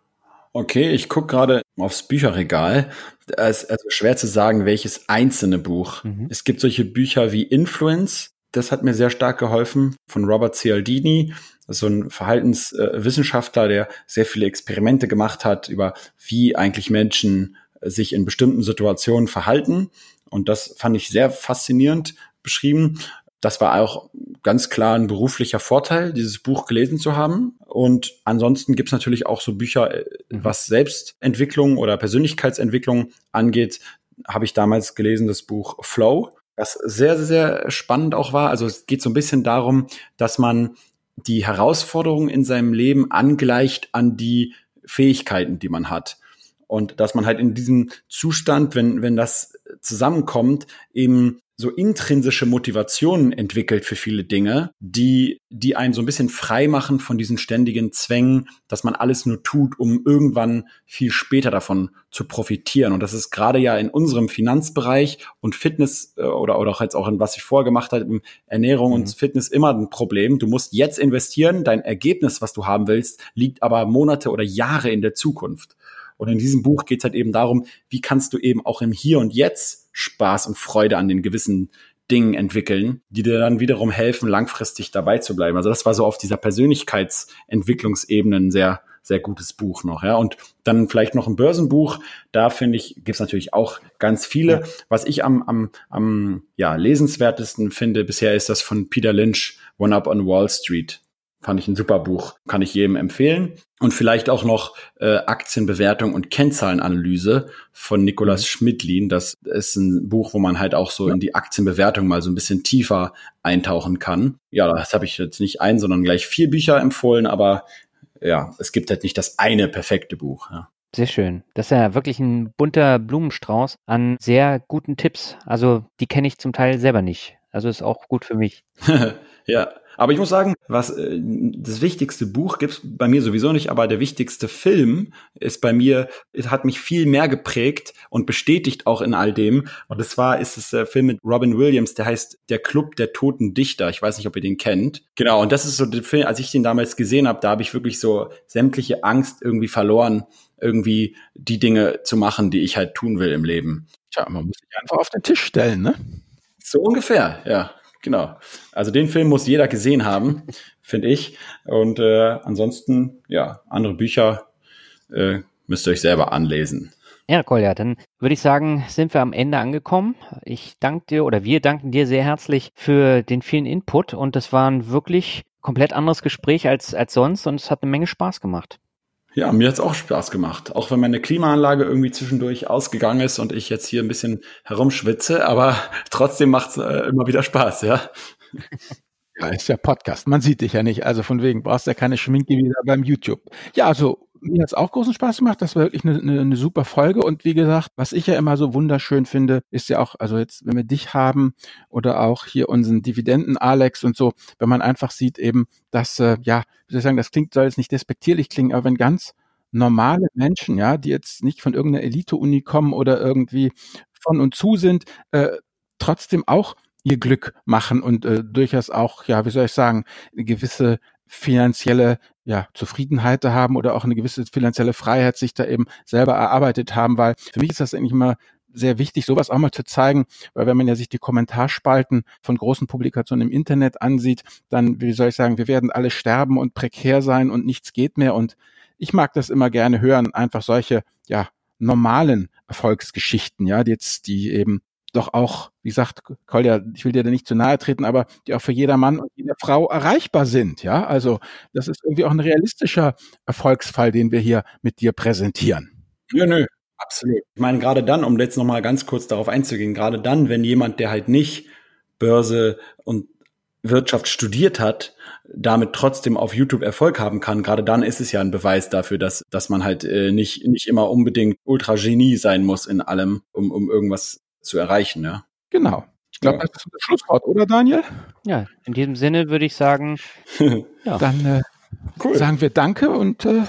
Okay, ich gucke gerade aufs Bücherregal. Es ist also schwer zu sagen, welches einzelne Buch. Mhm. Es gibt solche Bücher wie Influence. Das hat mir sehr stark geholfen von Robert Cialdini. Das ist so ein Verhaltenswissenschaftler, der sehr viele Experimente gemacht hat über wie eigentlich Menschen sich in bestimmten Situationen verhalten. Und das fand ich sehr faszinierend beschrieben das war auch ganz klar ein beruflicher Vorteil, dieses Buch gelesen zu haben. Und ansonsten gibt's natürlich auch so Bücher, äh, mhm. was Selbstentwicklung oder Persönlichkeitsentwicklung angeht, habe ich damals gelesen, das Buch Flow, das sehr, sehr spannend auch war. Also es geht so ein bisschen darum, dass man die Herausforderungen in seinem Leben angleicht an die Fähigkeiten, die man hat. Und dass man halt in diesem Zustand, wenn, wenn das zusammenkommt, eben so intrinsische Motivationen entwickelt für viele Dinge, die, die einen so ein bisschen frei machen von diesen ständigen Zwängen, dass man alles nur tut, um irgendwann viel später davon zu profitieren. Und das ist gerade ja in unserem Finanzbereich und Fitness äh, oder, oder auch jetzt auch in was ich vorher gemacht habe, Ernährung mhm. und Fitness immer ein Problem. Du musst jetzt investieren, dein Ergebnis, was du haben willst, liegt aber Monate oder Jahre in der Zukunft. Und in diesem Buch geht es halt eben darum, wie kannst du eben auch im Hier und Jetzt Spaß und Freude an den gewissen Dingen entwickeln, die dir dann wiederum helfen, langfristig dabei zu bleiben. Also das war so auf dieser Persönlichkeitsentwicklungsebene ein sehr, sehr gutes Buch noch. Ja. Und dann vielleicht noch ein Börsenbuch. Da finde ich, gibt's natürlich auch ganz viele. Was ich am, am, am ja, lesenswertesten finde bisher ist das von Peter Lynch, One Up on Wall Street. Fand ich ein super Buch, kann ich jedem empfehlen. Und vielleicht auch noch äh, Aktienbewertung und Kennzahlenanalyse von Nikolaus mhm. Schmidlin. Das ist ein Buch, wo man halt auch so in die Aktienbewertung mal so ein bisschen tiefer eintauchen kann. Ja, das habe ich jetzt nicht ein, sondern gleich vier Bücher empfohlen, aber ja, es gibt halt nicht das eine perfekte Buch. Ja. Sehr schön. Das ist ja wirklich ein bunter Blumenstrauß an sehr guten Tipps. Also die kenne ich zum Teil selber nicht. Also ist auch gut für mich. ja, aber ich muss sagen, was äh, das wichtigste Buch gibt's bei mir sowieso nicht, aber der wichtigste Film ist bei mir, es hat mich viel mehr geprägt und bestätigt auch in all dem. Und das war, ist es der Film mit Robin Williams, der heißt Der Club der toten Dichter. Ich weiß nicht, ob ihr den kennt. Genau, und das ist so der Film, als ich den damals gesehen habe, da habe ich wirklich so sämtliche Angst irgendwie verloren, irgendwie die Dinge zu machen, die ich halt tun will im Leben. Tja, man muss sich einfach auf den Tisch stellen, ne? So ungefähr, ja. Genau. Also den Film muss jeder gesehen haben, finde ich. Und äh, ansonsten, ja, andere Bücher äh, müsst ihr euch selber anlesen. Ja, Kolja, dann würde ich sagen, sind wir am Ende angekommen. Ich danke dir oder wir danken dir sehr herzlich für den vielen Input und das war ein wirklich komplett anderes Gespräch als, als sonst und es hat eine Menge Spaß gemacht. Ja, mir hat's auch Spaß gemacht. Auch wenn meine Klimaanlage irgendwie zwischendurch ausgegangen ist und ich jetzt hier ein bisschen herumschwitze, aber trotzdem macht's äh, immer wieder Spaß, ja. Ja, ist ja Podcast. Man sieht dich ja nicht. Also von wegen brauchst du ja keine Schminke wieder beim YouTube. Ja, also mir hat's auch großen Spaß gemacht. Das war wirklich eine, eine, eine super Folge. Und wie gesagt, was ich ja immer so wunderschön finde, ist ja auch, also jetzt, wenn wir dich haben oder auch hier unseren Dividenden Alex und so, wenn man einfach sieht eben, dass, äh, ja, wie soll ich sagen, das klingt, soll jetzt nicht despektierlich klingen, aber wenn ganz normale Menschen, ja, die jetzt nicht von irgendeiner Elite-Uni kommen oder irgendwie von und zu sind, äh, trotzdem auch ihr Glück machen und äh, durchaus auch, ja, wie soll ich sagen, eine gewisse finanzielle ja, Zufriedenheit haben oder auch eine gewisse finanzielle Freiheit sich da eben selber erarbeitet haben, weil für mich ist das eigentlich immer sehr wichtig, sowas auch mal zu zeigen, weil wenn man ja sich die Kommentarspalten von großen Publikationen im Internet ansieht, dann, wie soll ich sagen, wir werden alle sterben und prekär sein und nichts geht mehr. Und ich mag das immer gerne hören, einfach solche, ja, normalen Erfolgsgeschichten, ja, jetzt die eben doch auch, wie gesagt, Kolja, ich will dir da nicht zu nahe treten, aber die auch für jeder Mann und jede Frau erreichbar sind, ja. Also das ist irgendwie auch ein realistischer Erfolgsfall, den wir hier mit dir präsentieren. Nö, nö, absolut. Ich meine, gerade dann, um jetzt nochmal ganz kurz darauf einzugehen, gerade dann, wenn jemand, der halt nicht Börse und Wirtschaft studiert hat, damit trotzdem auf YouTube Erfolg haben kann, gerade dann ist es ja ein Beweis dafür, dass, dass man halt äh, nicht, nicht immer unbedingt Ultra-Genie sein muss in allem, um, um irgendwas zu erreichen. Ja. Genau. Ich glaube, ja. das ist das Schlusswort, oder Daniel? Ja, in diesem Sinne würde ich sagen, ja. dann äh, cool. sagen wir Danke und äh,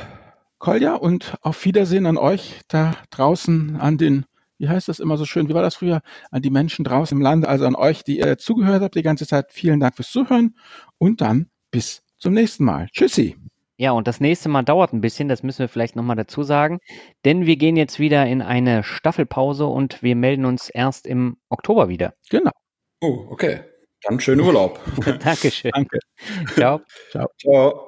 Kolja und auf Wiedersehen an euch da draußen an den, wie heißt das immer so schön, wie war das früher, an die Menschen draußen im Land, also an euch, die ihr zugehört habt die ganze Zeit. Vielen Dank fürs Zuhören und dann bis zum nächsten Mal. Tschüssi. Ja, und das nächste Mal dauert ein bisschen, das müssen wir vielleicht nochmal dazu sagen, denn wir gehen jetzt wieder in eine Staffelpause und wir melden uns erst im Oktober wieder. Genau. Oh, okay. Dann schönen Urlaub. Dankeschön. Danke. Ciao. Ciao. Ciao.